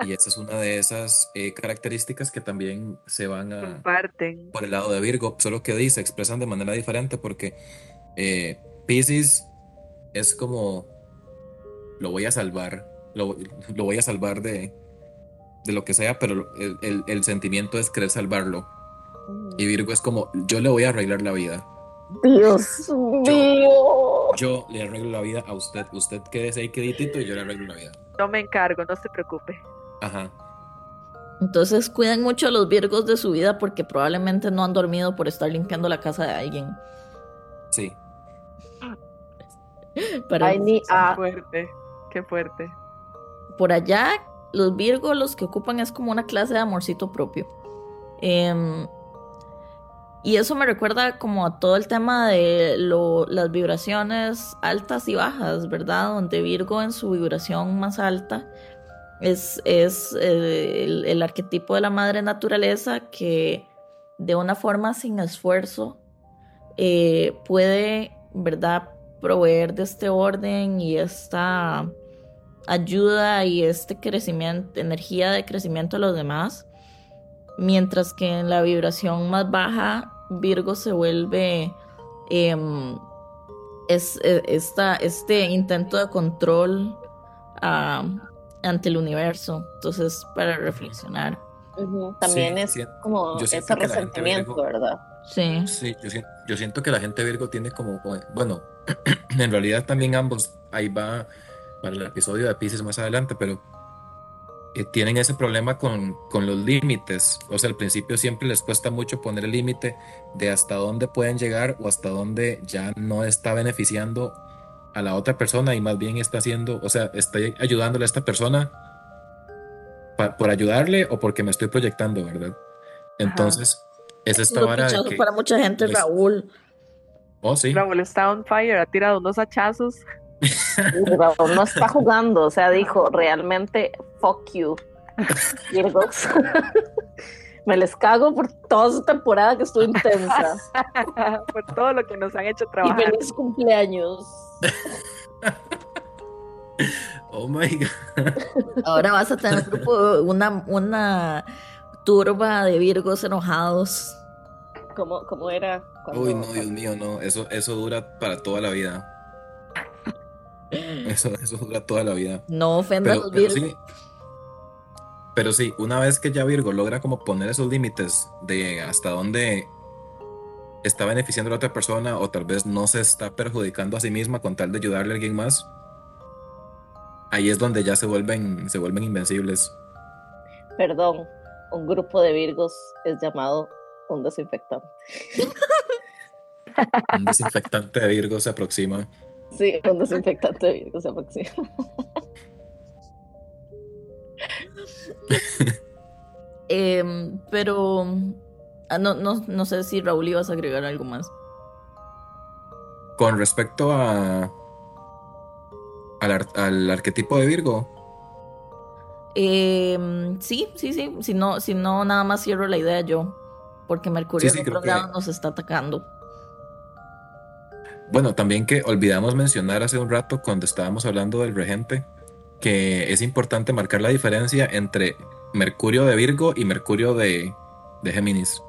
y esa es una de esas eh, características que también se van a...
Comparten.
Por el lado de Virgo, solo que dice, expresan de manera diferente porque eh, Pisces es como... Lo voy a salvar. lo voy a salvar de, de lo que sea, pero el, sentimiento es querer salvarlo. Y Virgo es como, yo le voy a arreglar la vida.
Dios mío.
Yo, le arreglo la vida a usted. Usted quédese ahí queditito y yo le arreglo la vida.
No me encargo, no se preocupe.
Ajá.
Entonces cuiden mucho a los Virgos de su vida porque probablemente no han dormido por estar limpiando la casa de alguien.
Sí.
Ay, ni a... fuerte, qué fuerte.
Por allá los Virgos los que ocupan es como una clase de amorcito propio. Em, y eso me recuerda como a todo el tema de las vibraciones altas y bajas, ¿verdad? Donde Virgo en su vibración más alta es, es eh, el, arquetipo de la madre naturaleza que de una forma sin esfuerzo eh, puede, ¿verdad? Proveer de este orden y esta ayuda y este crecimiento, energía de crecimiento a los demás, mientras que en la vibración más baja, Virgo se vuelve em, es, e, esta, este intento de control ante el universo. Entonces, para reflexionar.
También es como ese resentimiento, ¿verdad?
Sí.
Sí, yo siento, que la gente Virgo tiene como, bueno, en realidad también ambos, ahí va para el episodio de Pisces más adelante, pero eh, tienen ese problema con, con los límites. O sea, al principio siempre les cuesta mucho poner el límite de hasta dónde pueden llegar o hasta dónde ya no está beneficiando a la otra persona y más bien está haciendo, o sea, está ayudándole a esta persona por ayudarle o porque me estoy proyectando, ¿verdad? Entonces, es esta vara
para mucha gente, Raúl.
Oh, sí.
Raúl está on fire, ha tirado unos hachazos.
No está jugando, o sea, dijo realmente fuck you, Me les cago por toda su temporada que estuvo intensa.
por todo lo que nos han hecho trabajar.
Y feliz cumpleaños.
Oh my God.
Ahora vas a tener un grupo, una, una turba de virgos enojados.
¿Cómo, cómo era?
Uy, no, Dios mío, no. Eso, eso dura para toda la vida. Eso, eso dura toda la vida.
No ofenda a los
pero sí, pero sí, una vez que ya Virgo logra como poner esos límites de hasta dónde está beneficiando a la otra persona o tal vez no se está perjudicando a sí misma con tal de ayudarle a alguien más, ahí es donde ya se vuelven, se vuelven invencibles.
Perdón, un grupo de Virgos es llamado un desinfectante.
un desinfectante de Virgos se aproxima.
Sí, un desinfectante de Virgos se aproxima.
Em, pero ah, no, no, no sé si Raúl ibas a agregar algo más.
Con respecto a al, arquetipo de Virgo.
Em, sí, sí, sí. Si no, si no, nada más cierro la idea yo. Porque Mercurio nos está atacando.
Bueno, también que olvidamos mencionar hace un rato cuando estábamos hablando del regente, que es importante marcar la diferencia entre Mercurio de Virgo y Mercurio de, de Géminis.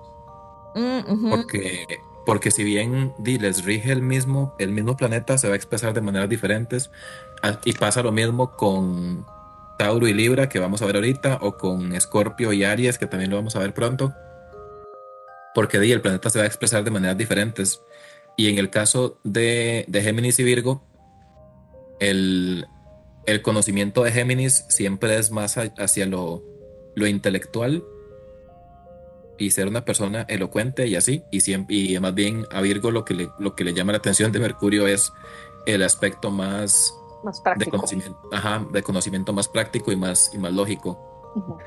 Mm,
porque, porque si bien les rige el mismo, el mismo planeta, se va a expresar de maneras diferentes. Ah, y pasa lo mismo con Tauro y Libra, que vamos a ver ahorita, o con Escorpio y Aries, que también lo vamos a ver pronto. Porque el planeta se va a expresar de maneras diferentes. Y en el caso de, de Géminis y Virgo, el, el, conocimiento de Géminis siempre es más hacia lo, lo, intelectual y ser una persona elocuente y así. Y, siempre, y más bien a Virgo lo que, le, lo que le llama la atención de Mercurio es el aspecto más,
De,
conocimiento, ajá, de conocimiento más práctico y más, y más lógico.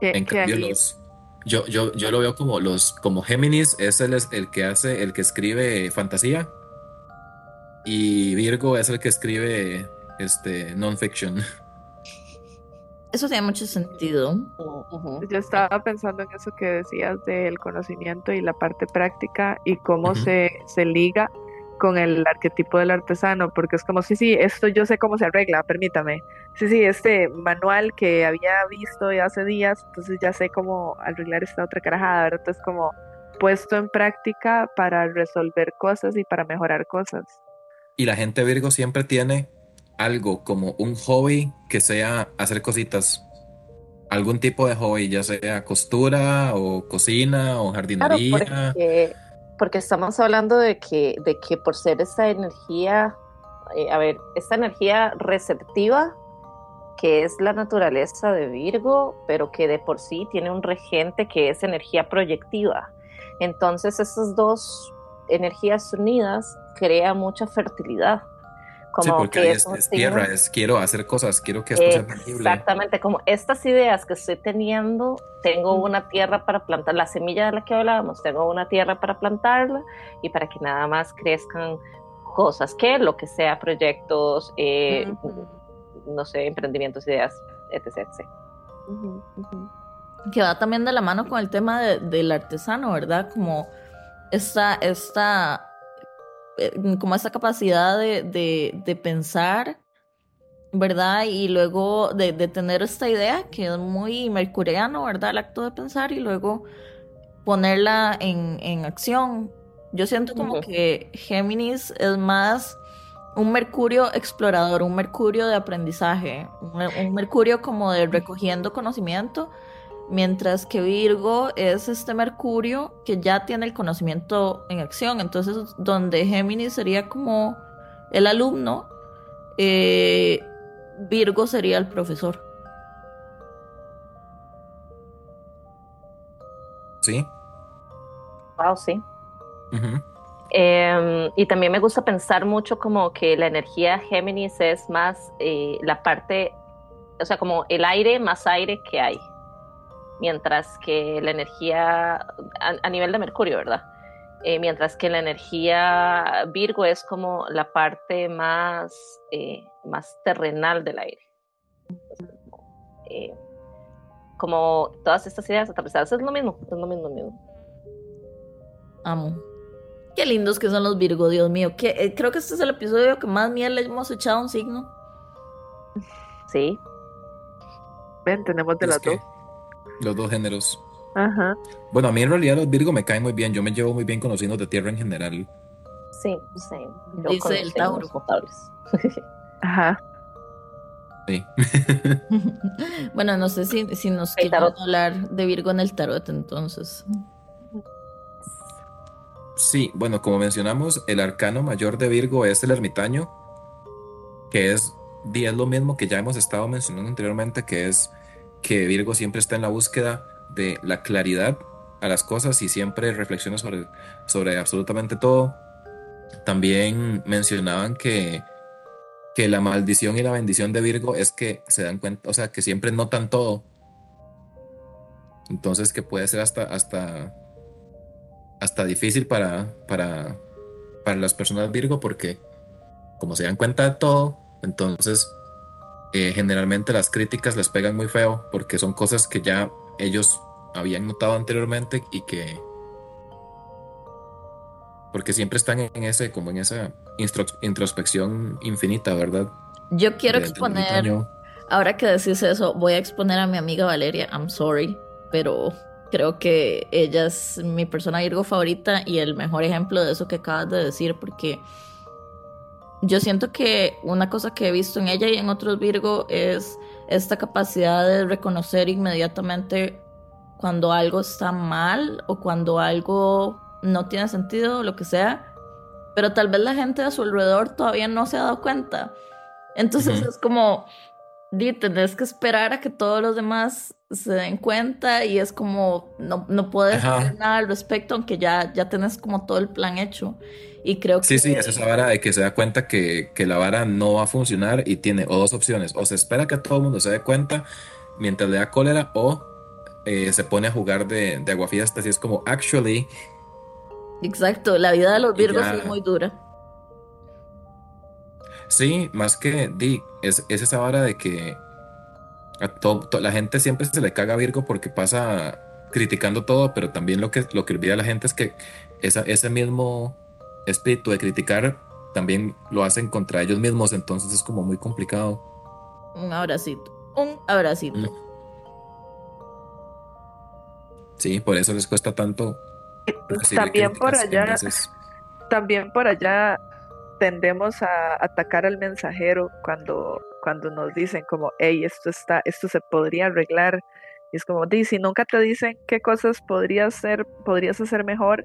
En cambio, los, yo, yo, yo lo veo como los, como Géminis es el, el que hace, el que escribe fantasía. Y Virgo es el que escribe este non-fiction.
Eso tiene mucho sentido.
Yo estaba pensando en eso que decías del conocimiento y la parte práctica y cómo se, se liga con el arquetipo del artesano, porque es como, sí, sí, esto yo sé cómo se arregla, permítame. Sí, sí, este manual que había visto ya hace días, entonces ya sé cómo arreglar esta otra carajada, ¿verdad? Entonces como puesto en práctica para resolver cosas y para mejorar cosas.
Y la gente Virgo siempre tiene algo como un hobby que sea hacer cositas. Algún tipo de hobby, ya sea costura o cocina o jardinería
porque estamos hablando de que, de que por ser esta energía, eh, a ver, esta energía receptiva, que es la naturaleza de Virgo, pero que de por sí tiene un regente que es energía proyectiva. Entonces, esas dos energías unidas crean mucha fertilidad
sí, porque es, tierra, es quiero hacer cosas, quiero que esto sea
tangible. Exactamente, como estas ideas que estoy teniendo, tengo una tierra para plantar, la semilla de la que hablábamos, tengo una tierra para plantarla y para que nada más crezcan cosas, que lo que sea, proyectos, eh, no sé, emprendimientos, ideas, etc.
Que va también de la mano con el tema del artesano, ¿verdad? Como esta, esta como esa capacidad de, pensar ¿verdad? Y luego de, de, tener esta idea que es muy mercuriano, ¿verdad? El acto de pensar y luego ponerla en, en acción. Yo siento como que Géminis es más un Mercurio explorador, un Mercurio de aprendizaje, un, Mercurio como de recogiendo conocimiento, mientras que Virgo es este Mercurio que ya tiene el conocimiento en acción. Entonces, donde Géminis sería como el alumno, eh, Virgo sería el profesor.
Sí.
Wow, sí. Em, y también me gusta pensar mucho como que la energía Géminis es más eh, la parte, o sea, como el aire más aire que hay. Mientras que la energía a, nivel de Mercurio, ¿verdad? Eh, mientras que la energía Virgo es como la parte más, eh, más terrenal del aire. como todas estas ideas atravesadas, es lo mismo, es lo mismo, lo mismo.
Amo. Qué lindos que son los Virgo, Dios mío. Que, eh, creo que este es el episodio que más miel le hemos echado a un signo.
Sí.
Ven, tenemos de las dos.
Los dos géneros.
Ajá.
Bueno, a mí en realidad los Virgo me caen muy bien. Yo me llevo muy bien con los signos de tierra en general.
Sí, sí.
Dice el Tauro.
Ajá.
Sí.
bueno, no sé si, si nos quieren hablar de Virgo en el tarot entonces.
Sí, bueno, como mencionamos, el arcano mayor de Virgo es el ermitaño, que es, es lo mismo que ya hemos estado mencionando anteriormente, que es que Virgo siempre está en la búsqueda de la claridad a las cosas y siempre reflexiona sobre, sobre absolutamente todo. También mencionaban que, que la maldición y la bendición de Virgo es que se dan cuenta, o sea, que siempre notan todo. Entonces que puede ser hasta, hasta hasta difícil para, para, para las personas Virgo porque como se dan cuenta de todo, entonces eh, generalmente las críticas les pegan muy feo porque son cosas que ya ellos habían notado anteriormente y que porque siempre están en ese como en esa introspección infinita, ¿verdad?
Yo quiero exponer ahora que decís eso, voy a exponer a mi amiga Valeria, I'm sorry, pero Creo que ella es mi persona Virgo favorita y el mejor ejemplo de eso que acabas de decir, porque yo siento que una cosa que he visto en ella y en otros Virgo es esta capacidad de reconocer inmediatamente cuando algo está mal o cuando algo no tiene sentido lo que sea, pero tal vez la gente a su alrededor todavía no se ha dado cuenta. Entonces es como, di, tenés que esperar a que todos los demás se den cuenta y es como no, no puedes hacer nada al respecto, aunque ya, ya tenés como todo el plan hecho. Y creo que...
Sí, sí, es esa vara de que se da cuenta que, que, la vara no va a funcionar y tiene o dos opciones, o se espera que todo el mundo se dé cuenta mientras le da cólera o eh, se pone a jugar de, de aguafiestas y es como, actually...
Exacto, la vida de los virgos es muy dura.
Sí, más que di, es, es esa vara de que a la gente siempre se le caga a Virgo porque pasa criticando todo, pero también lo que, lo que olvida la gente es que esa, ese mismo espíritu de criticar también lo hacen contra ellos mismos, entonces es como muy complicado.
Un abracito, un abracito. Mm.
Sí, por eso les cuesta tanto.
También por allá, también por allá tendemos a atacar al mensajero cuando cuando nos dicen como, hey, esto está, esto se podría arreglar. Y es como, di, si nunca te dicen qué cosas podrías hacer, podrías hacer mejor,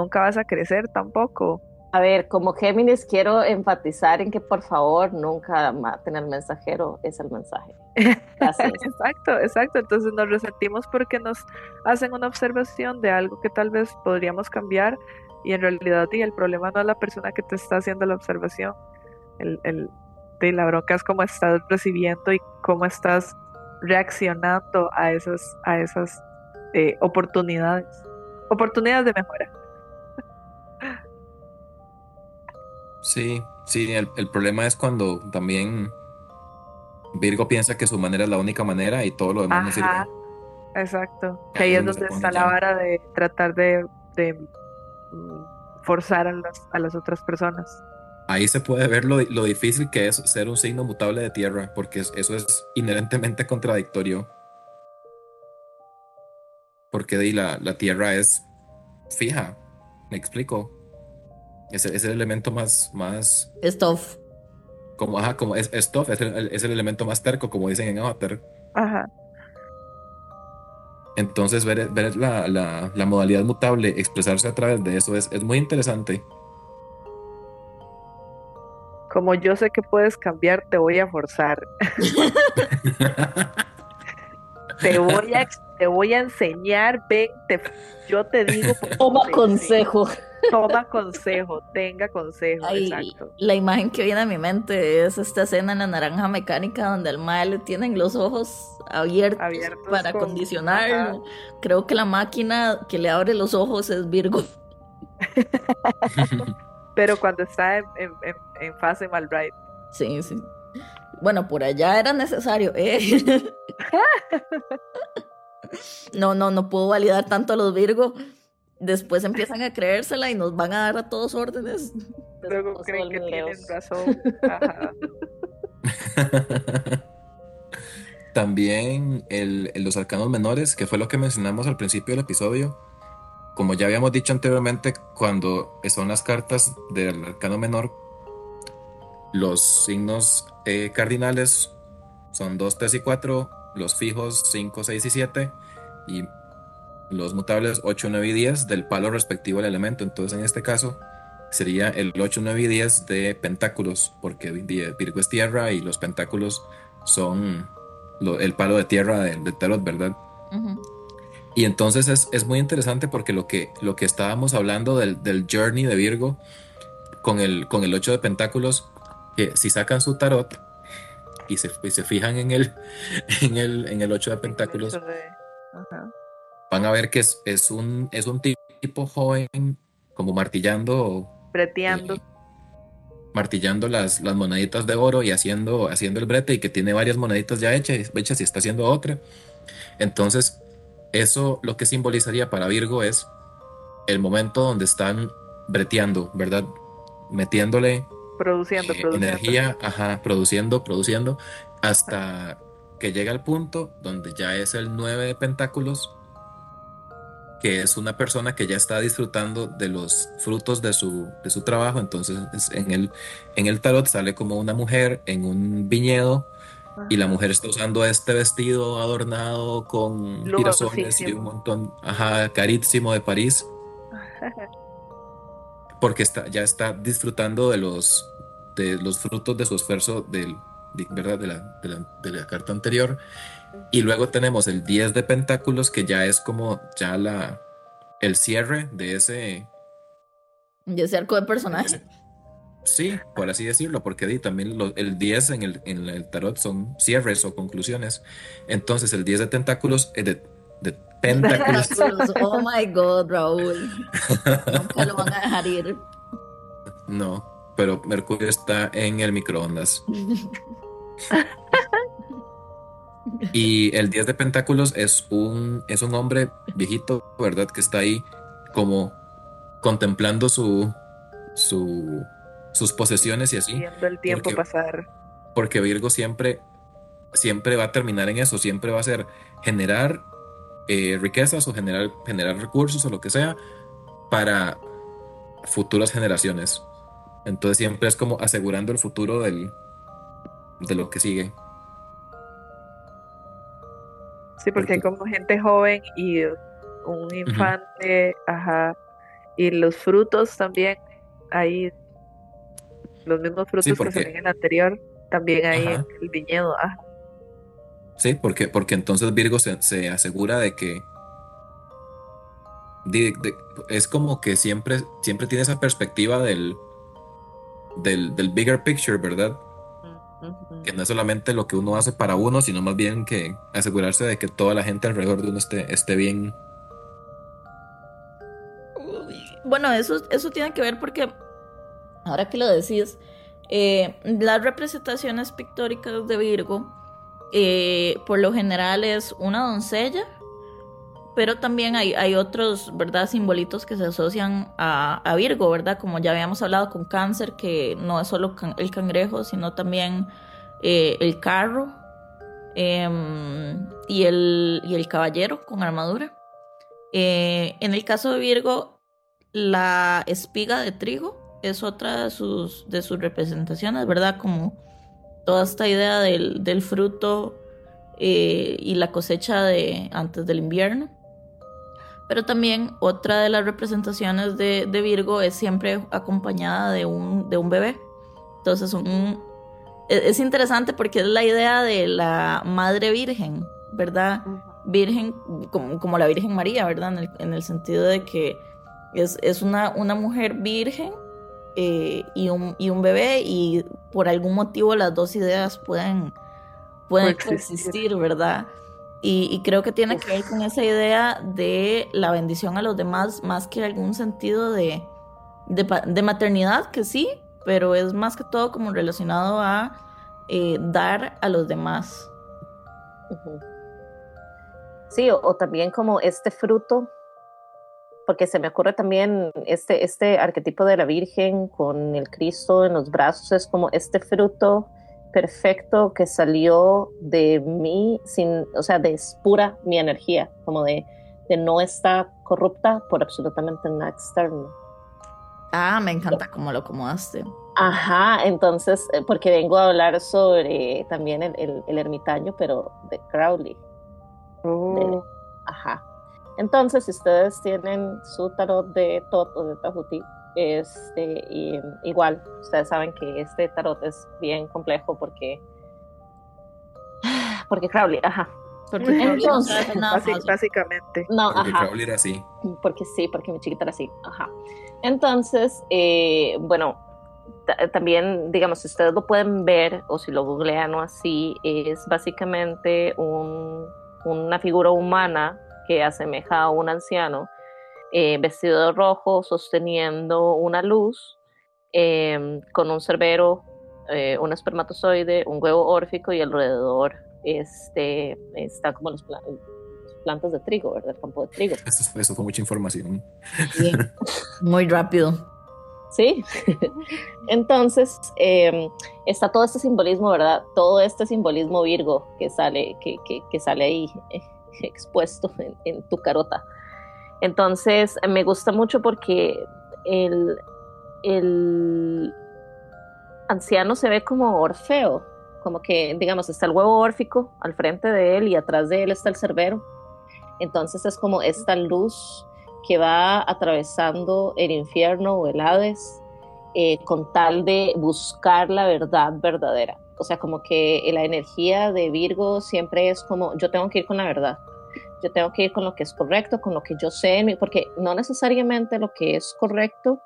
nunca vas a crecer tampoco.
A ver, como Géminis quiero enfatizar en que por favor nunca maten al mensajero, es el mensaje.
exacto, exacto. Entonces nos resentimos porque nos hacen una observación de algo que tal vez podríamos cambiar y en realidad y el problema no es la persona que te está haciendo la observación. El, el, y la bronca es cómo estás recibiendo y cómo estás reaccionando a esas, a esas eh, oportunidades, oportunidades de mejora.
Sí, sí, el, problema es cuando también Virgo piensa que su manera es la única manera y todo lo demás no sirve.
Exacto, que ahí es donde está la vara de tratar de, de mm, forzar a las, a las otras personas.
ahí se puede ver lo, lo, difícil que es ser un signo mutable de tierra, porque eso es inherentemente contradictorio. Porque la, la tierra es fija, me explico. Es, es el elemento más, más...
Stuff.
Como, ajá, como es, stuff, es el, es el elemento más terco, como dicen en Avatar.
Ajá.
Entonces, ver, ver la, la, la, modalidad mutable expresarse a través de eso es, es muy interesante.
Como yo sé que puedes cambiar, te voy a forzar. te, voy a, te voy a enseñar, ven, te, yo te digo.
Toma consejo.
Toma consejo, tenga consejo. exacto.
La imagen que viene a mi mente es esta escena en la naranja mecánica donde al mal le tienen los ojos abiertos, para condicionar. Creo que la máquina que le abre los ojos es Virgo.
Pero cuando está en, en, en fase right.
Sí, sí. Bueno, por allá era necesario. ¿eh? no, no, no puedo validar tanto a los Virgo. Después empiezan a creérsela y nos van a dar a todos órdenes.
Luego creen que tienen razón.
También el, los arcanos menores, que fue lo que mencionamos al principio del episodio. Como ya habíamos dicho anteriormente, cuando son las cartas del arcano menor, los signos eh, cardinales son 2, 3 y 4, los fijos 5, 6 y 7, y los mutables 8, 9 y 10 del palo respectivo al elemento. Entonces, en este caso, sería el 8, 9 y 10 de pentáculos, porque Virgo es tierra y los pentáculos son el palo de tierra del de tarot, ¿verdad? Y entonces es, es, muy interesante porque lo que, lo que estábamos hablando del, del, journey de Virgo con el, con el 8 de pentáculos, que si sacan su tarot y se, y se fijan en el, en, el, en el 8 de pentáculos, van a ver que es, es, un, es un tipo joven como martillando.
Breteando. Eh,
martillando las, las moneditas de oro y haciendo, haciendo el brete y que tiene varias moneditas ya hechas, hechas y está haciendo otra. Entonces, eso lo que simbolizaría para Virgo es el momento donde están breteando, ¿verdad? Metiéndole
produciendo,
eh, energía, ajá, produciendo, produciendo, hasta que llega al punto donde ya es el 9 de pentáculos que es una persona que ya está disfrutando de los frutos de su, de su trabajo. Entonces, en el, en el tarot sale como una mujer en un viñedo y la mujer está usando este vestido adornado con girasoles y un montón, ajá, carísimo de París. Porque está, ya está disfrutando de los, de los frutos de su esfuerzo del, ¿verdad? De, la, de, la, de la carta anterior. Y luego tenemos el 10 de pentáculos, que ya es como ya la el cierre de ese.
De ese arco de personaje.
Sí, por así decirlo, porque también el 10 en el, en el tarot son cierres o conclusiones. Entonces, el 10 de tentáculos, eh, de, de pentáculos.
oh my god, Raúl. Nunca lo van a dejar ir.
No, pero Mercurio está en el microondas. Y el 10 de Pentáculos es un, es un hombre viejito, ¿verdad? Que está ahí como contemplando su, su, sus posesiones y así.
Viendo el tiempo
porque,
pasar.
Porque Virgo siempre, siempre va a terminar en eso, siempre va a ser generar eh, riquezas o generar, generar recursos o lo que sea para futuras generaciones. Entonces siempre es como asegurando el futuro del, de lo que sigue.
Sí, porque hay como gente joven y un infante, ajá. Y los frutos también, ahí, los mismos frutos que se en el anterior, también hay en el viñedo, ajá.
Sí, porque, porque entonces Virgo se, asegura de que es como que siempre, siempre tiene esa perspectiva del, del, del bigger picture, ¿verdad? Que no es solamente lo que uno hace para uno, sino más bien que asegurarse de que toda la gente alrededor de uno esté, esté bien.
Bueno, eso, eso tiene que ver porque, ahora que lo decís, eh, las representaciones pictóricas de Virgo, eh, por lo general es una doncella pero también hay, hay otros, ¿verdad? Simbolitos que se asocian a, a, Virgo, ¿verdad? Como ya habíamos hablado con cáncer, que no es solo el cangrejo, sino también eh, el carro em, y, el, y el caballero con armadura. Eh, en el caso de Virgo, la espiga de trigo es otra de sus, de sus representaciones, ¿verdad? Como toda esta idea del, del fruto eh, y la cosecha de antes del invierno. Pero también otra de las representaciones de, de Virgo es siempre acompañada de un, de un bebé. Entonces un, e, es, interesante porque es la idea de la Madre Virgen, ¿verdad? Virgen como, como, la Virgen María, ¿verdad? En el, en el sentido de que es, es una, una mujer virgen eh, y, un, y un bebé y por algún motivo las dos ideas pueden, pueden coexistir, ¿verdad? Y, creo que tiene que ver con esa idea de la bendición a los demás más que algún sentido de, de, maternidad, que sí, pero es más que todo como relacionado a eh, dar a los demás.
Sí, o, también como este fruto porque se me ocurre también este, este arquetipo de la Virgen con el Cristo en los brazos, es como este fruto perfecto que salió de mí, sin, o sea, de pura mi energía, como de, de no estar corrupta por absolutamente nada externo.
Ah, me encanta cómo lo acomodaste.
Ajá, entonces, eh, porque vengo a hablar sobre también el, el, ermitaño, pero de Crowley. Oh. ajá. Entonces, si ustedes tienen su tarot de Tot o de Tahuti, este, igual, ustedes saben que este tarot es bien complejo porque, porque Crowley, ajá.
Porque entonces, no, básicamente.
No, porque ajá. Crowley era así.
Porque sí, porque mi chiquita era así, ajá. Entonces, eh, bueno, también, digamos, si ustedes lo pueden ver o si lo googlean o así, es básicamente un, una figura humana que asemeja a un anciano eh, vestido de rojo, sosteniendo una luz, em, con un cerbero, eh, un espermatozoide, un huevo órfico y alrededor este, está como las plantas de trigo, ¿verdad? El campo de trigo.
Eso, fue mucha información.
Muy rápido.
Sí. Entonces, em, está todo este simbolismo, ¿verdad? Todo este simbolismo Virgo que sale, que, que, que sale ahí expuesto en, tu carota. Entonces, me gusta mucho porque el, el anciano se ve como Orfeo, como que, digamos, está el huevo órfico al frente de él y atrás de él está el cerbero. Entonces es como esta luz que va atravesando el infierno o el Hades eh, con tal de buscar la verdad verdadera. O sea, como que la energía de Virgo siempre es como, yo tengo que ir con la verdad yo tengo que ir con lo que es correcto, con lo que yo sé, porque no necesariamente lo que es correcto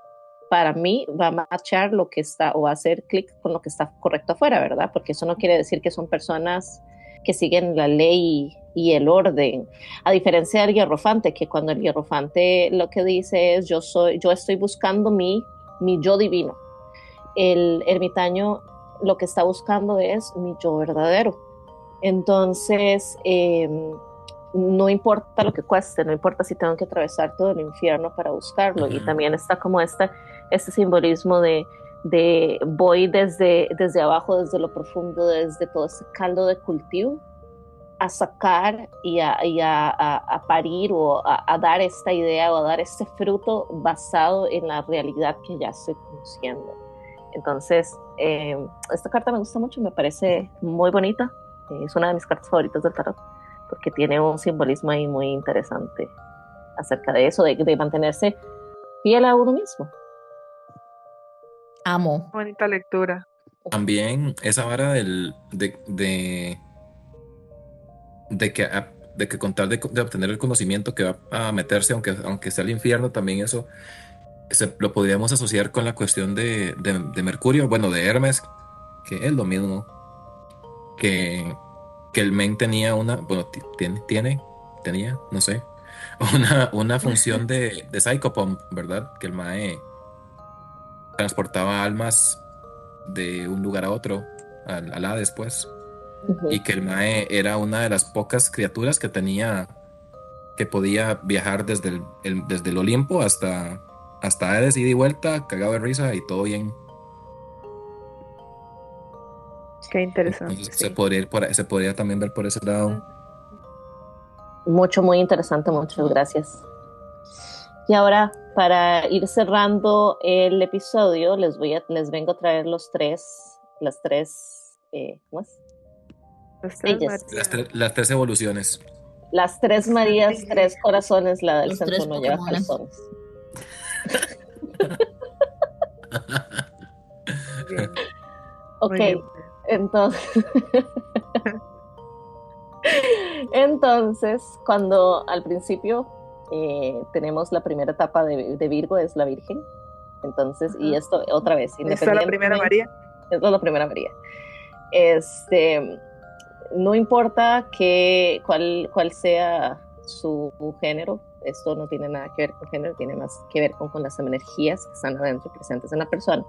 para mí va a marchar lo que está o va a hacer clic con lo que está correcto afuera, ¿verdad? Porque eso no quiere decir que son personas que siguen la ley y el orden, a diferencia del hierrofante, que cuando el hierrofante lo que dice es yo soy, yo estoy buscando mi, mi yo divino. El ermitaño lo que está buscando es mi yo verdadero. Entonces, eh, no importa lo que cueste, no importa si tengo que atravesar todo el infierno para buscarlo. Y también está como este, este simbolismo de, de voy desde, desde abajo, desde lo profundo, desde todo ese caldo de cultivo, a sacar y a, a, parir o a, dar esta idea o a dar este fruto basado en la realidad que ya estoy conociendo. Entonces, eh, esta carta me gusta mucho, me parece muy bonita, es una de mis cartas favoritas del tarot porque tiene un simbolismo ahí muy interesante acerca de eso, de, mantenerse fiel a uno mismo.
Amo.
Bonita lectura.
También esa vara del, de, de, que, de que con tal de, obtener el conocimiento que va a meterse, aunque, aunque sea el infierno, también eso se, lo podríamos asociar con la cuestión de, de Mercurio, bueno, de Hermes, que es lo mismo, que que el men tenía una, bueno, tiene, tiene, tenía, no sé, una, una función de, de psychopomp, ¿verdad? Que el mae transportaba almas de un lugar a otro, al, la después. Y que el mae era una de las pocas criaturas que tenía que podía viajar desde el, el- desde el Olimpo hasta, hasta Hades, ida y vuelta, cagado de risa y todo bien.
Qué interesante.
Entonces
sí.
se, podría ir por, se podría también ver por ese lado.
Mucho, muy interesante, muchas gracias. Y ahora, para ir cerrando el episodio, les voy a, les vengo a traer los tres, las tres, eh, ¿cómo es?
Las tres.
Las, tre- las tres evoluciones.
Las tres Marías, tres corazones, la del
Los
centro
tres
no lleva.
Bien,
Ok,
muy bien.
Entonces, entonces, cuando al principio eh, tenemos la primera etapa de, de Virgo, es la Virgen. Entonces, y esto otra vez,
Esta es la primera
independientemente-
María.
Esta es la primera María. Este, no importa que, cuál, cuál sea su género, esto no tiene nada que ver con género, tiene más que ver con, con las energías que están adentro, presentes en la persona.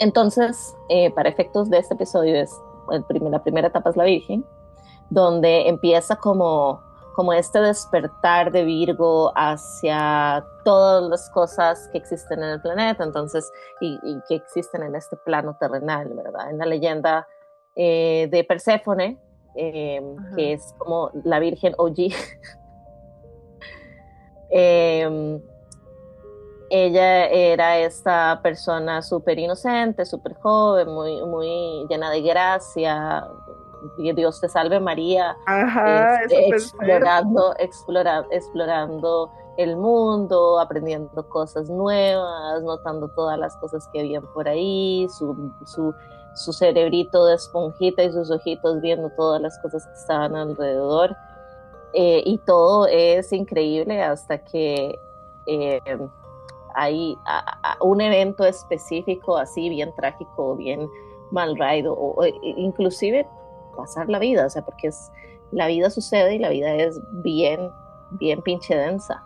Entonces, eh, para efectos de este episodio, es, el primer- la primera etapa es la Virgen, donde empieza como, como este despertar de Virgo hacia todas las cosas que existen en el planeta, entonces, y, y que existen en este plano terrenal, ¿verdad? En la leyenda eh, de Perséfone, eh,
Ajá.
que es como la Virgen OG. Ella era esta persona súper inocente, súper joven, muy, muy llena de gracia. Dios te salve María,
Ajá,
este, explorando, explora- explorando el mundo, aprendiendo cosas nuevas, notando todas las cosas que habían por ahí, su, su, su cerebrito de esponjita y sus ojitos viendo todas las cosas que estaban alrededor. Eh, y todo es increíble hasta que eh, hay a- a- un evento específico así bien trágico, bien mal raído, o, o inclusive pasar la vida, o sea, porque es, la vida sucede y la vida es bien, bien pinche densa.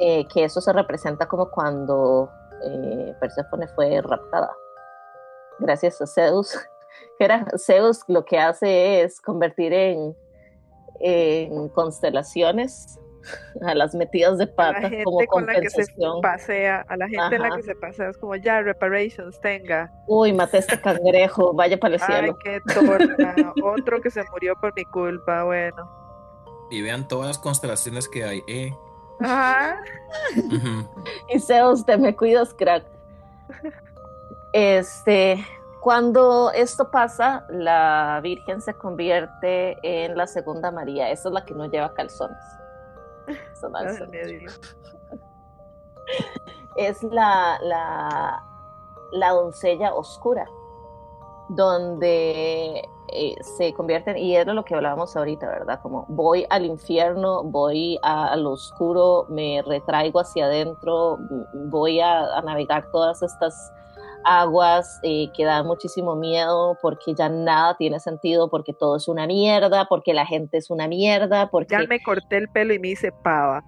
Eh, que eso se representa como cuando eh, Perséfone fue raptada. Gracias a Zeus. Que era, Zeus lo que hace es convertir en, en constelaciones a las metidas de pata
gente
como
con la que se pasea, a la gente en la que se pasea, es como ya, reparations, tenga.
Uy, maté a este cangrejo, vaya para el
Ay,
cielo.
qué torta. Otro que se murió por mi culpa, bueno.
Y vean todas las constelaciones que hay. Eh.
Ajá.
Y Zeus, te me cuidas, crack. Este, cuando esto pasa, la Virgen se convierte en la segunda María. Esa es la que no lleva calzones.
La
es- es la, la, la doncella oscura, donde eh, se convierten, y era lo que hablábamos ahorita, ¿verdad? Como voy al infierno, voy a, a lo oscuro, me retraigo hacia adentro, voy a, a navegar todas estas aguas eh, que dan muchísimo miedo porque ya nada tiene sentido, porque todo es una mierda, porque la gente es una mierda, porque
Ya me corté el pelo y me hice pava.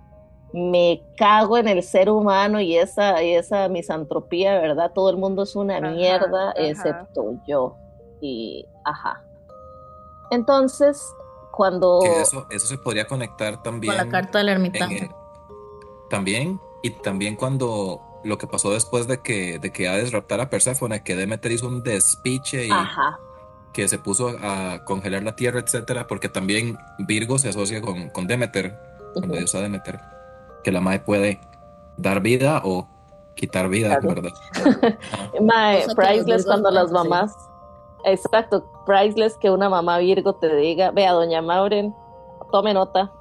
me cago en el ser humano y esa, y esa misantropía, ¿verdad? Todo el mundo es una
Ajá,
mierda,
ajá.
excepto yo. Y, ajá. Entonces, cuando...
Que eso, eso se podría conectar también.
Con la carta del ermitaño.
el- también, y también cuando lo que pasó después de que, de que Hades raptara a Perséfone, que Demeter hizo un despiche y
Ajá,
que se puso a congelar la tierra, etcétera, porque también Virgo se asocia con, con Demeter, con la diosa Demeter, que la madre puede dar vida o quitar vida,
Claro.
¿verdad?
Mae, priceless cuando las
pueden, sí.
mamás... Exacto, priceless que una mamá Virgo te diga, vea, doña Mauren, tome nota.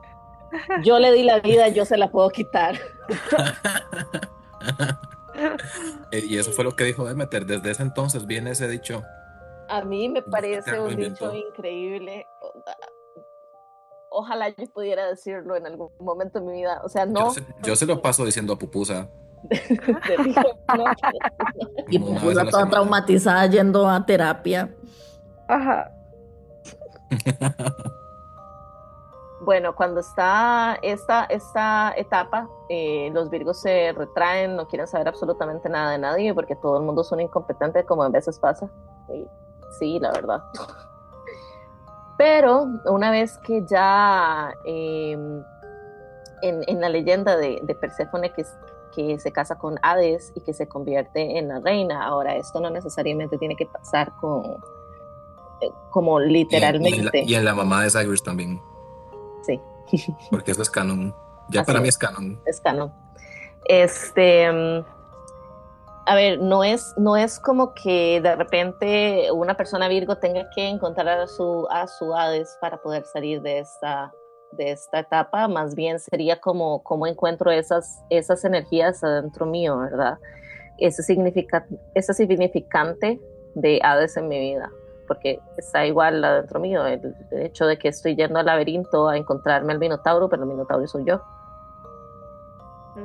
Yo le di la vida, yo se la puedo quitar.
Eh, y eso fue lo que dijo Demeter. Desde ese entonces viene ese dicho.
A mí me parece un dicho increíble. Ojalá yo pudiera decirlo en algún momento de mi vida. O sea,
Yo,
no.
se, yo se lo paso diciendo a Pupusa.
Y
como una vez a
la
la
toda
semana.
traumatizada yendo a terapia.
Ajá.
Bueno, cuando está esta, esta etapa, eh, los virgos se retraen, no quieren saber absolutamente nada de nadie porque todo el mundo es un incompetente, como a veces pasa. Y sí, la verdad. Pero una vez que ya eh, en, en, la leyenda de, de Perséfone que, que se casa con Hades y que se convierte en la reina, ahora esto no necesariamente tiene que pasar con eh, como literalmente.
Y en, la, y en la mamá de Cyrus también.
Sí.
Porque eso es canon. Ya Así para mí es canon.
Es canon. Este, a ver, no es, no es como que de repente una persona Virgo tenga que encontrar a su, a su Hades para poder salir de esta, de esta etapa, más bien sería como, como encuentro esas, esas energías adentro mío, ¿verdad? Ese, significa, ese significante de Hades en mi vida, porque está igual adentro mío, el, el hecho de que estoy yendo al laberinto a encontrarme al Minotauro, pero el Minotauro soy yo.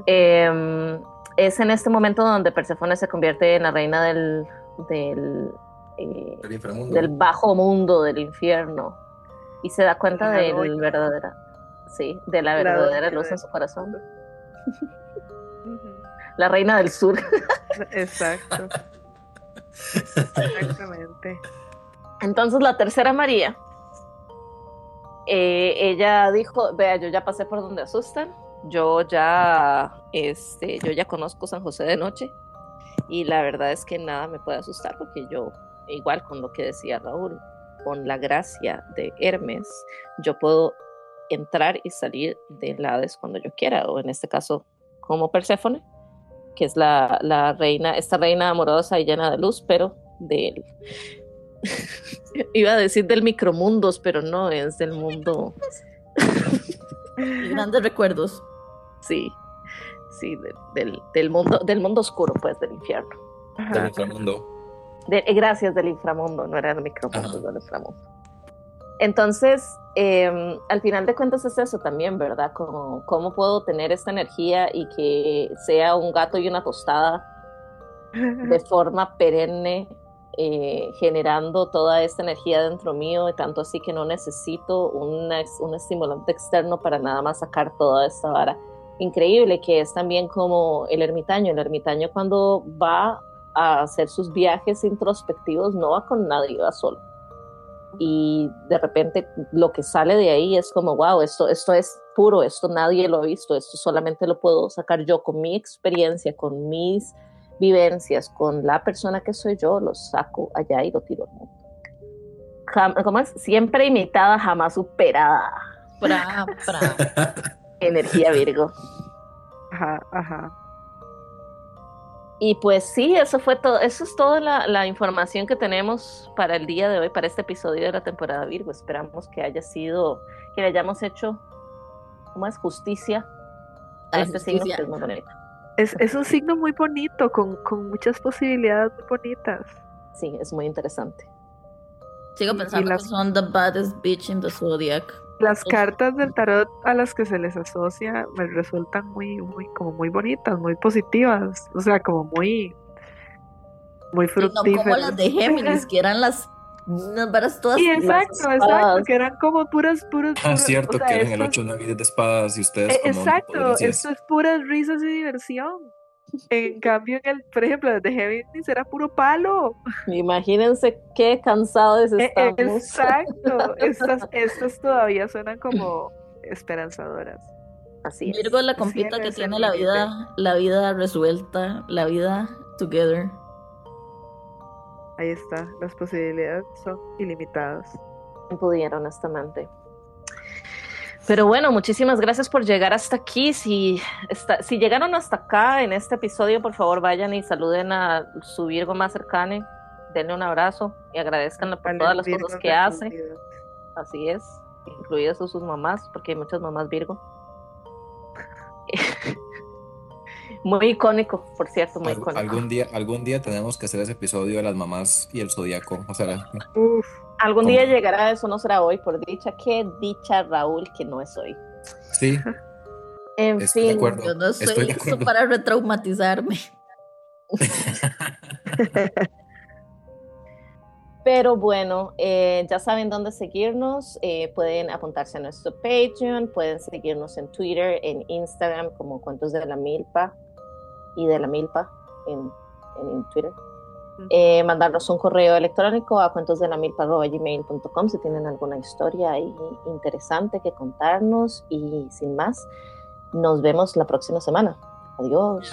Eh, es en este momento donde Perséfone se convierte en la reina del, del, eh, del bajo mundo, del infierno, y se da cuenta de la verdadera, sí, de la verdadera luz en su corazón. La reina del sur.
Exacto. Exactamente.
Entonces la tercera María, eh, ella dijo, vea, yo ya pasé por donde asustan, yo ya, este, yo ya conozco San José de noche y la verdad es que nada me puede asustar porque yo, igual con lo que decía Raúl, con la gracia de Hermes, yo puedo entrar y salir del Hades cuando yo quiera, o en este caso como Perséfone, que es la, la reina, esta reina amorosa y llena de luz, pero del... Iba a decir del micromundos, pero no, es del mundo...
Grandes recuerdos.
Sí, sí, de, del, del, mundo, del mundo oscuro, pues, del infierno.
Del inframundo.
De, eh, gracias, del inframundo, no era el micromundo, del inframundo. Entonces, eh, al final de cuentas es eso también, ¿verdad? Como, ¿Cómo puedo tener esta energía y que sea un gato y una tostada de forma perenne, eh, generando toda esta energía dentro mío, tanto así que no necesito un estimulante externo para nada más sacar toda esta vara increíble, que es también como el ermitaño. El ermitaño cuando va a hacer sus viajes introspectivos no va con nadie, va solo. Y de repente lo que sale de ahí es como, wow, esto, esto es puro, esto nadie lo ha visto, esto solamente lo puedo sacar yo con mi experiencia, con mis vivencias, con la persona que soy yo, lo saco allá y lo tiro al mundo. ¿Cómo es? Siempre imitada, jamás superada.
Pra, pra.
Energía Virgo.
Ajá, ajá.
Y pues sí, eso fue todo, eso es toda la, la, información que tenemos para el día de hoy, para este episodio de la temporada Virgo. Esperamos que haya sido, que le hayamos hecho más justicia a este signo que es muy bonito.
Es, es un signo muy bonito, con, con, muchas posibilidades muy bonitas.
Sí, es muy interesante.
Sigo pensando las... que son the baddest bitch in the zodiac
las cartas del tarot a las que se les asocia me resultan muy, muy, como muy bonitas, muy positivas, o sea, como muy, muy fructíferas. Sí, no
como las de Géminis, que eran las unas varas todas.
Sí, exacto, exacto, que eran como puras, puras.
Ah, cierto, o sea, que eran el 8 navidades de espadas y ustedes.
Eh, como exacto, esto es puras risas y diversión. En cambio, en el, por ejemplo, desde Géminis era puro palo.
Imagínense qué cansados
Eh,
estamos.
Exacto. Estas, estas todavía suenan como esperanzadoras.
Así es.
Virgo es la compita que tiene la vida, la vida resuelta, la vida together.
Ahí está, las posibilidades son ilimitadas.
Pudiera, honestamente. Pero bueno, muchísimas gracias por llegar hasta aquí. Si, está, si llegaron hasta acá en este episodio, por favor vayan y saluden a su Virgo más cercano, denle un abrazo y agradezcanle por todas las cosas que hace. Así es, incluidas sus mamás, porque hay muchas mamás Virgo. muy icónico, por cierto, muy
Al,
icónico.
Algún día, algún día tenemos que hacer ese episodio de las mamás y el zodiaco. O sea,
Uf.
Algún día llegará, eso no será hoy, por dicha. Qué dicha, Raúl, que no es hoy.
Sí.
En
Estoy
fin,
de.
Yo no
Estoy
soy
de acuerdo.
para retraumatizarme.
Pero bueno, eh, ya saben dónde seguirnos. eh, pueden apuntarse a nuestro Patreon, pueden seguirnos en Twitter, en Instagram como Cuentos de la Milpa y de la Milpa en, en Twitter. eh, mandarnos un correo electrónico a cuentosdelamilpa.gmail.com si tienen alguna historia ahí interesante que contarnos y sin más, nos vemos la próxima semana.
Adiós.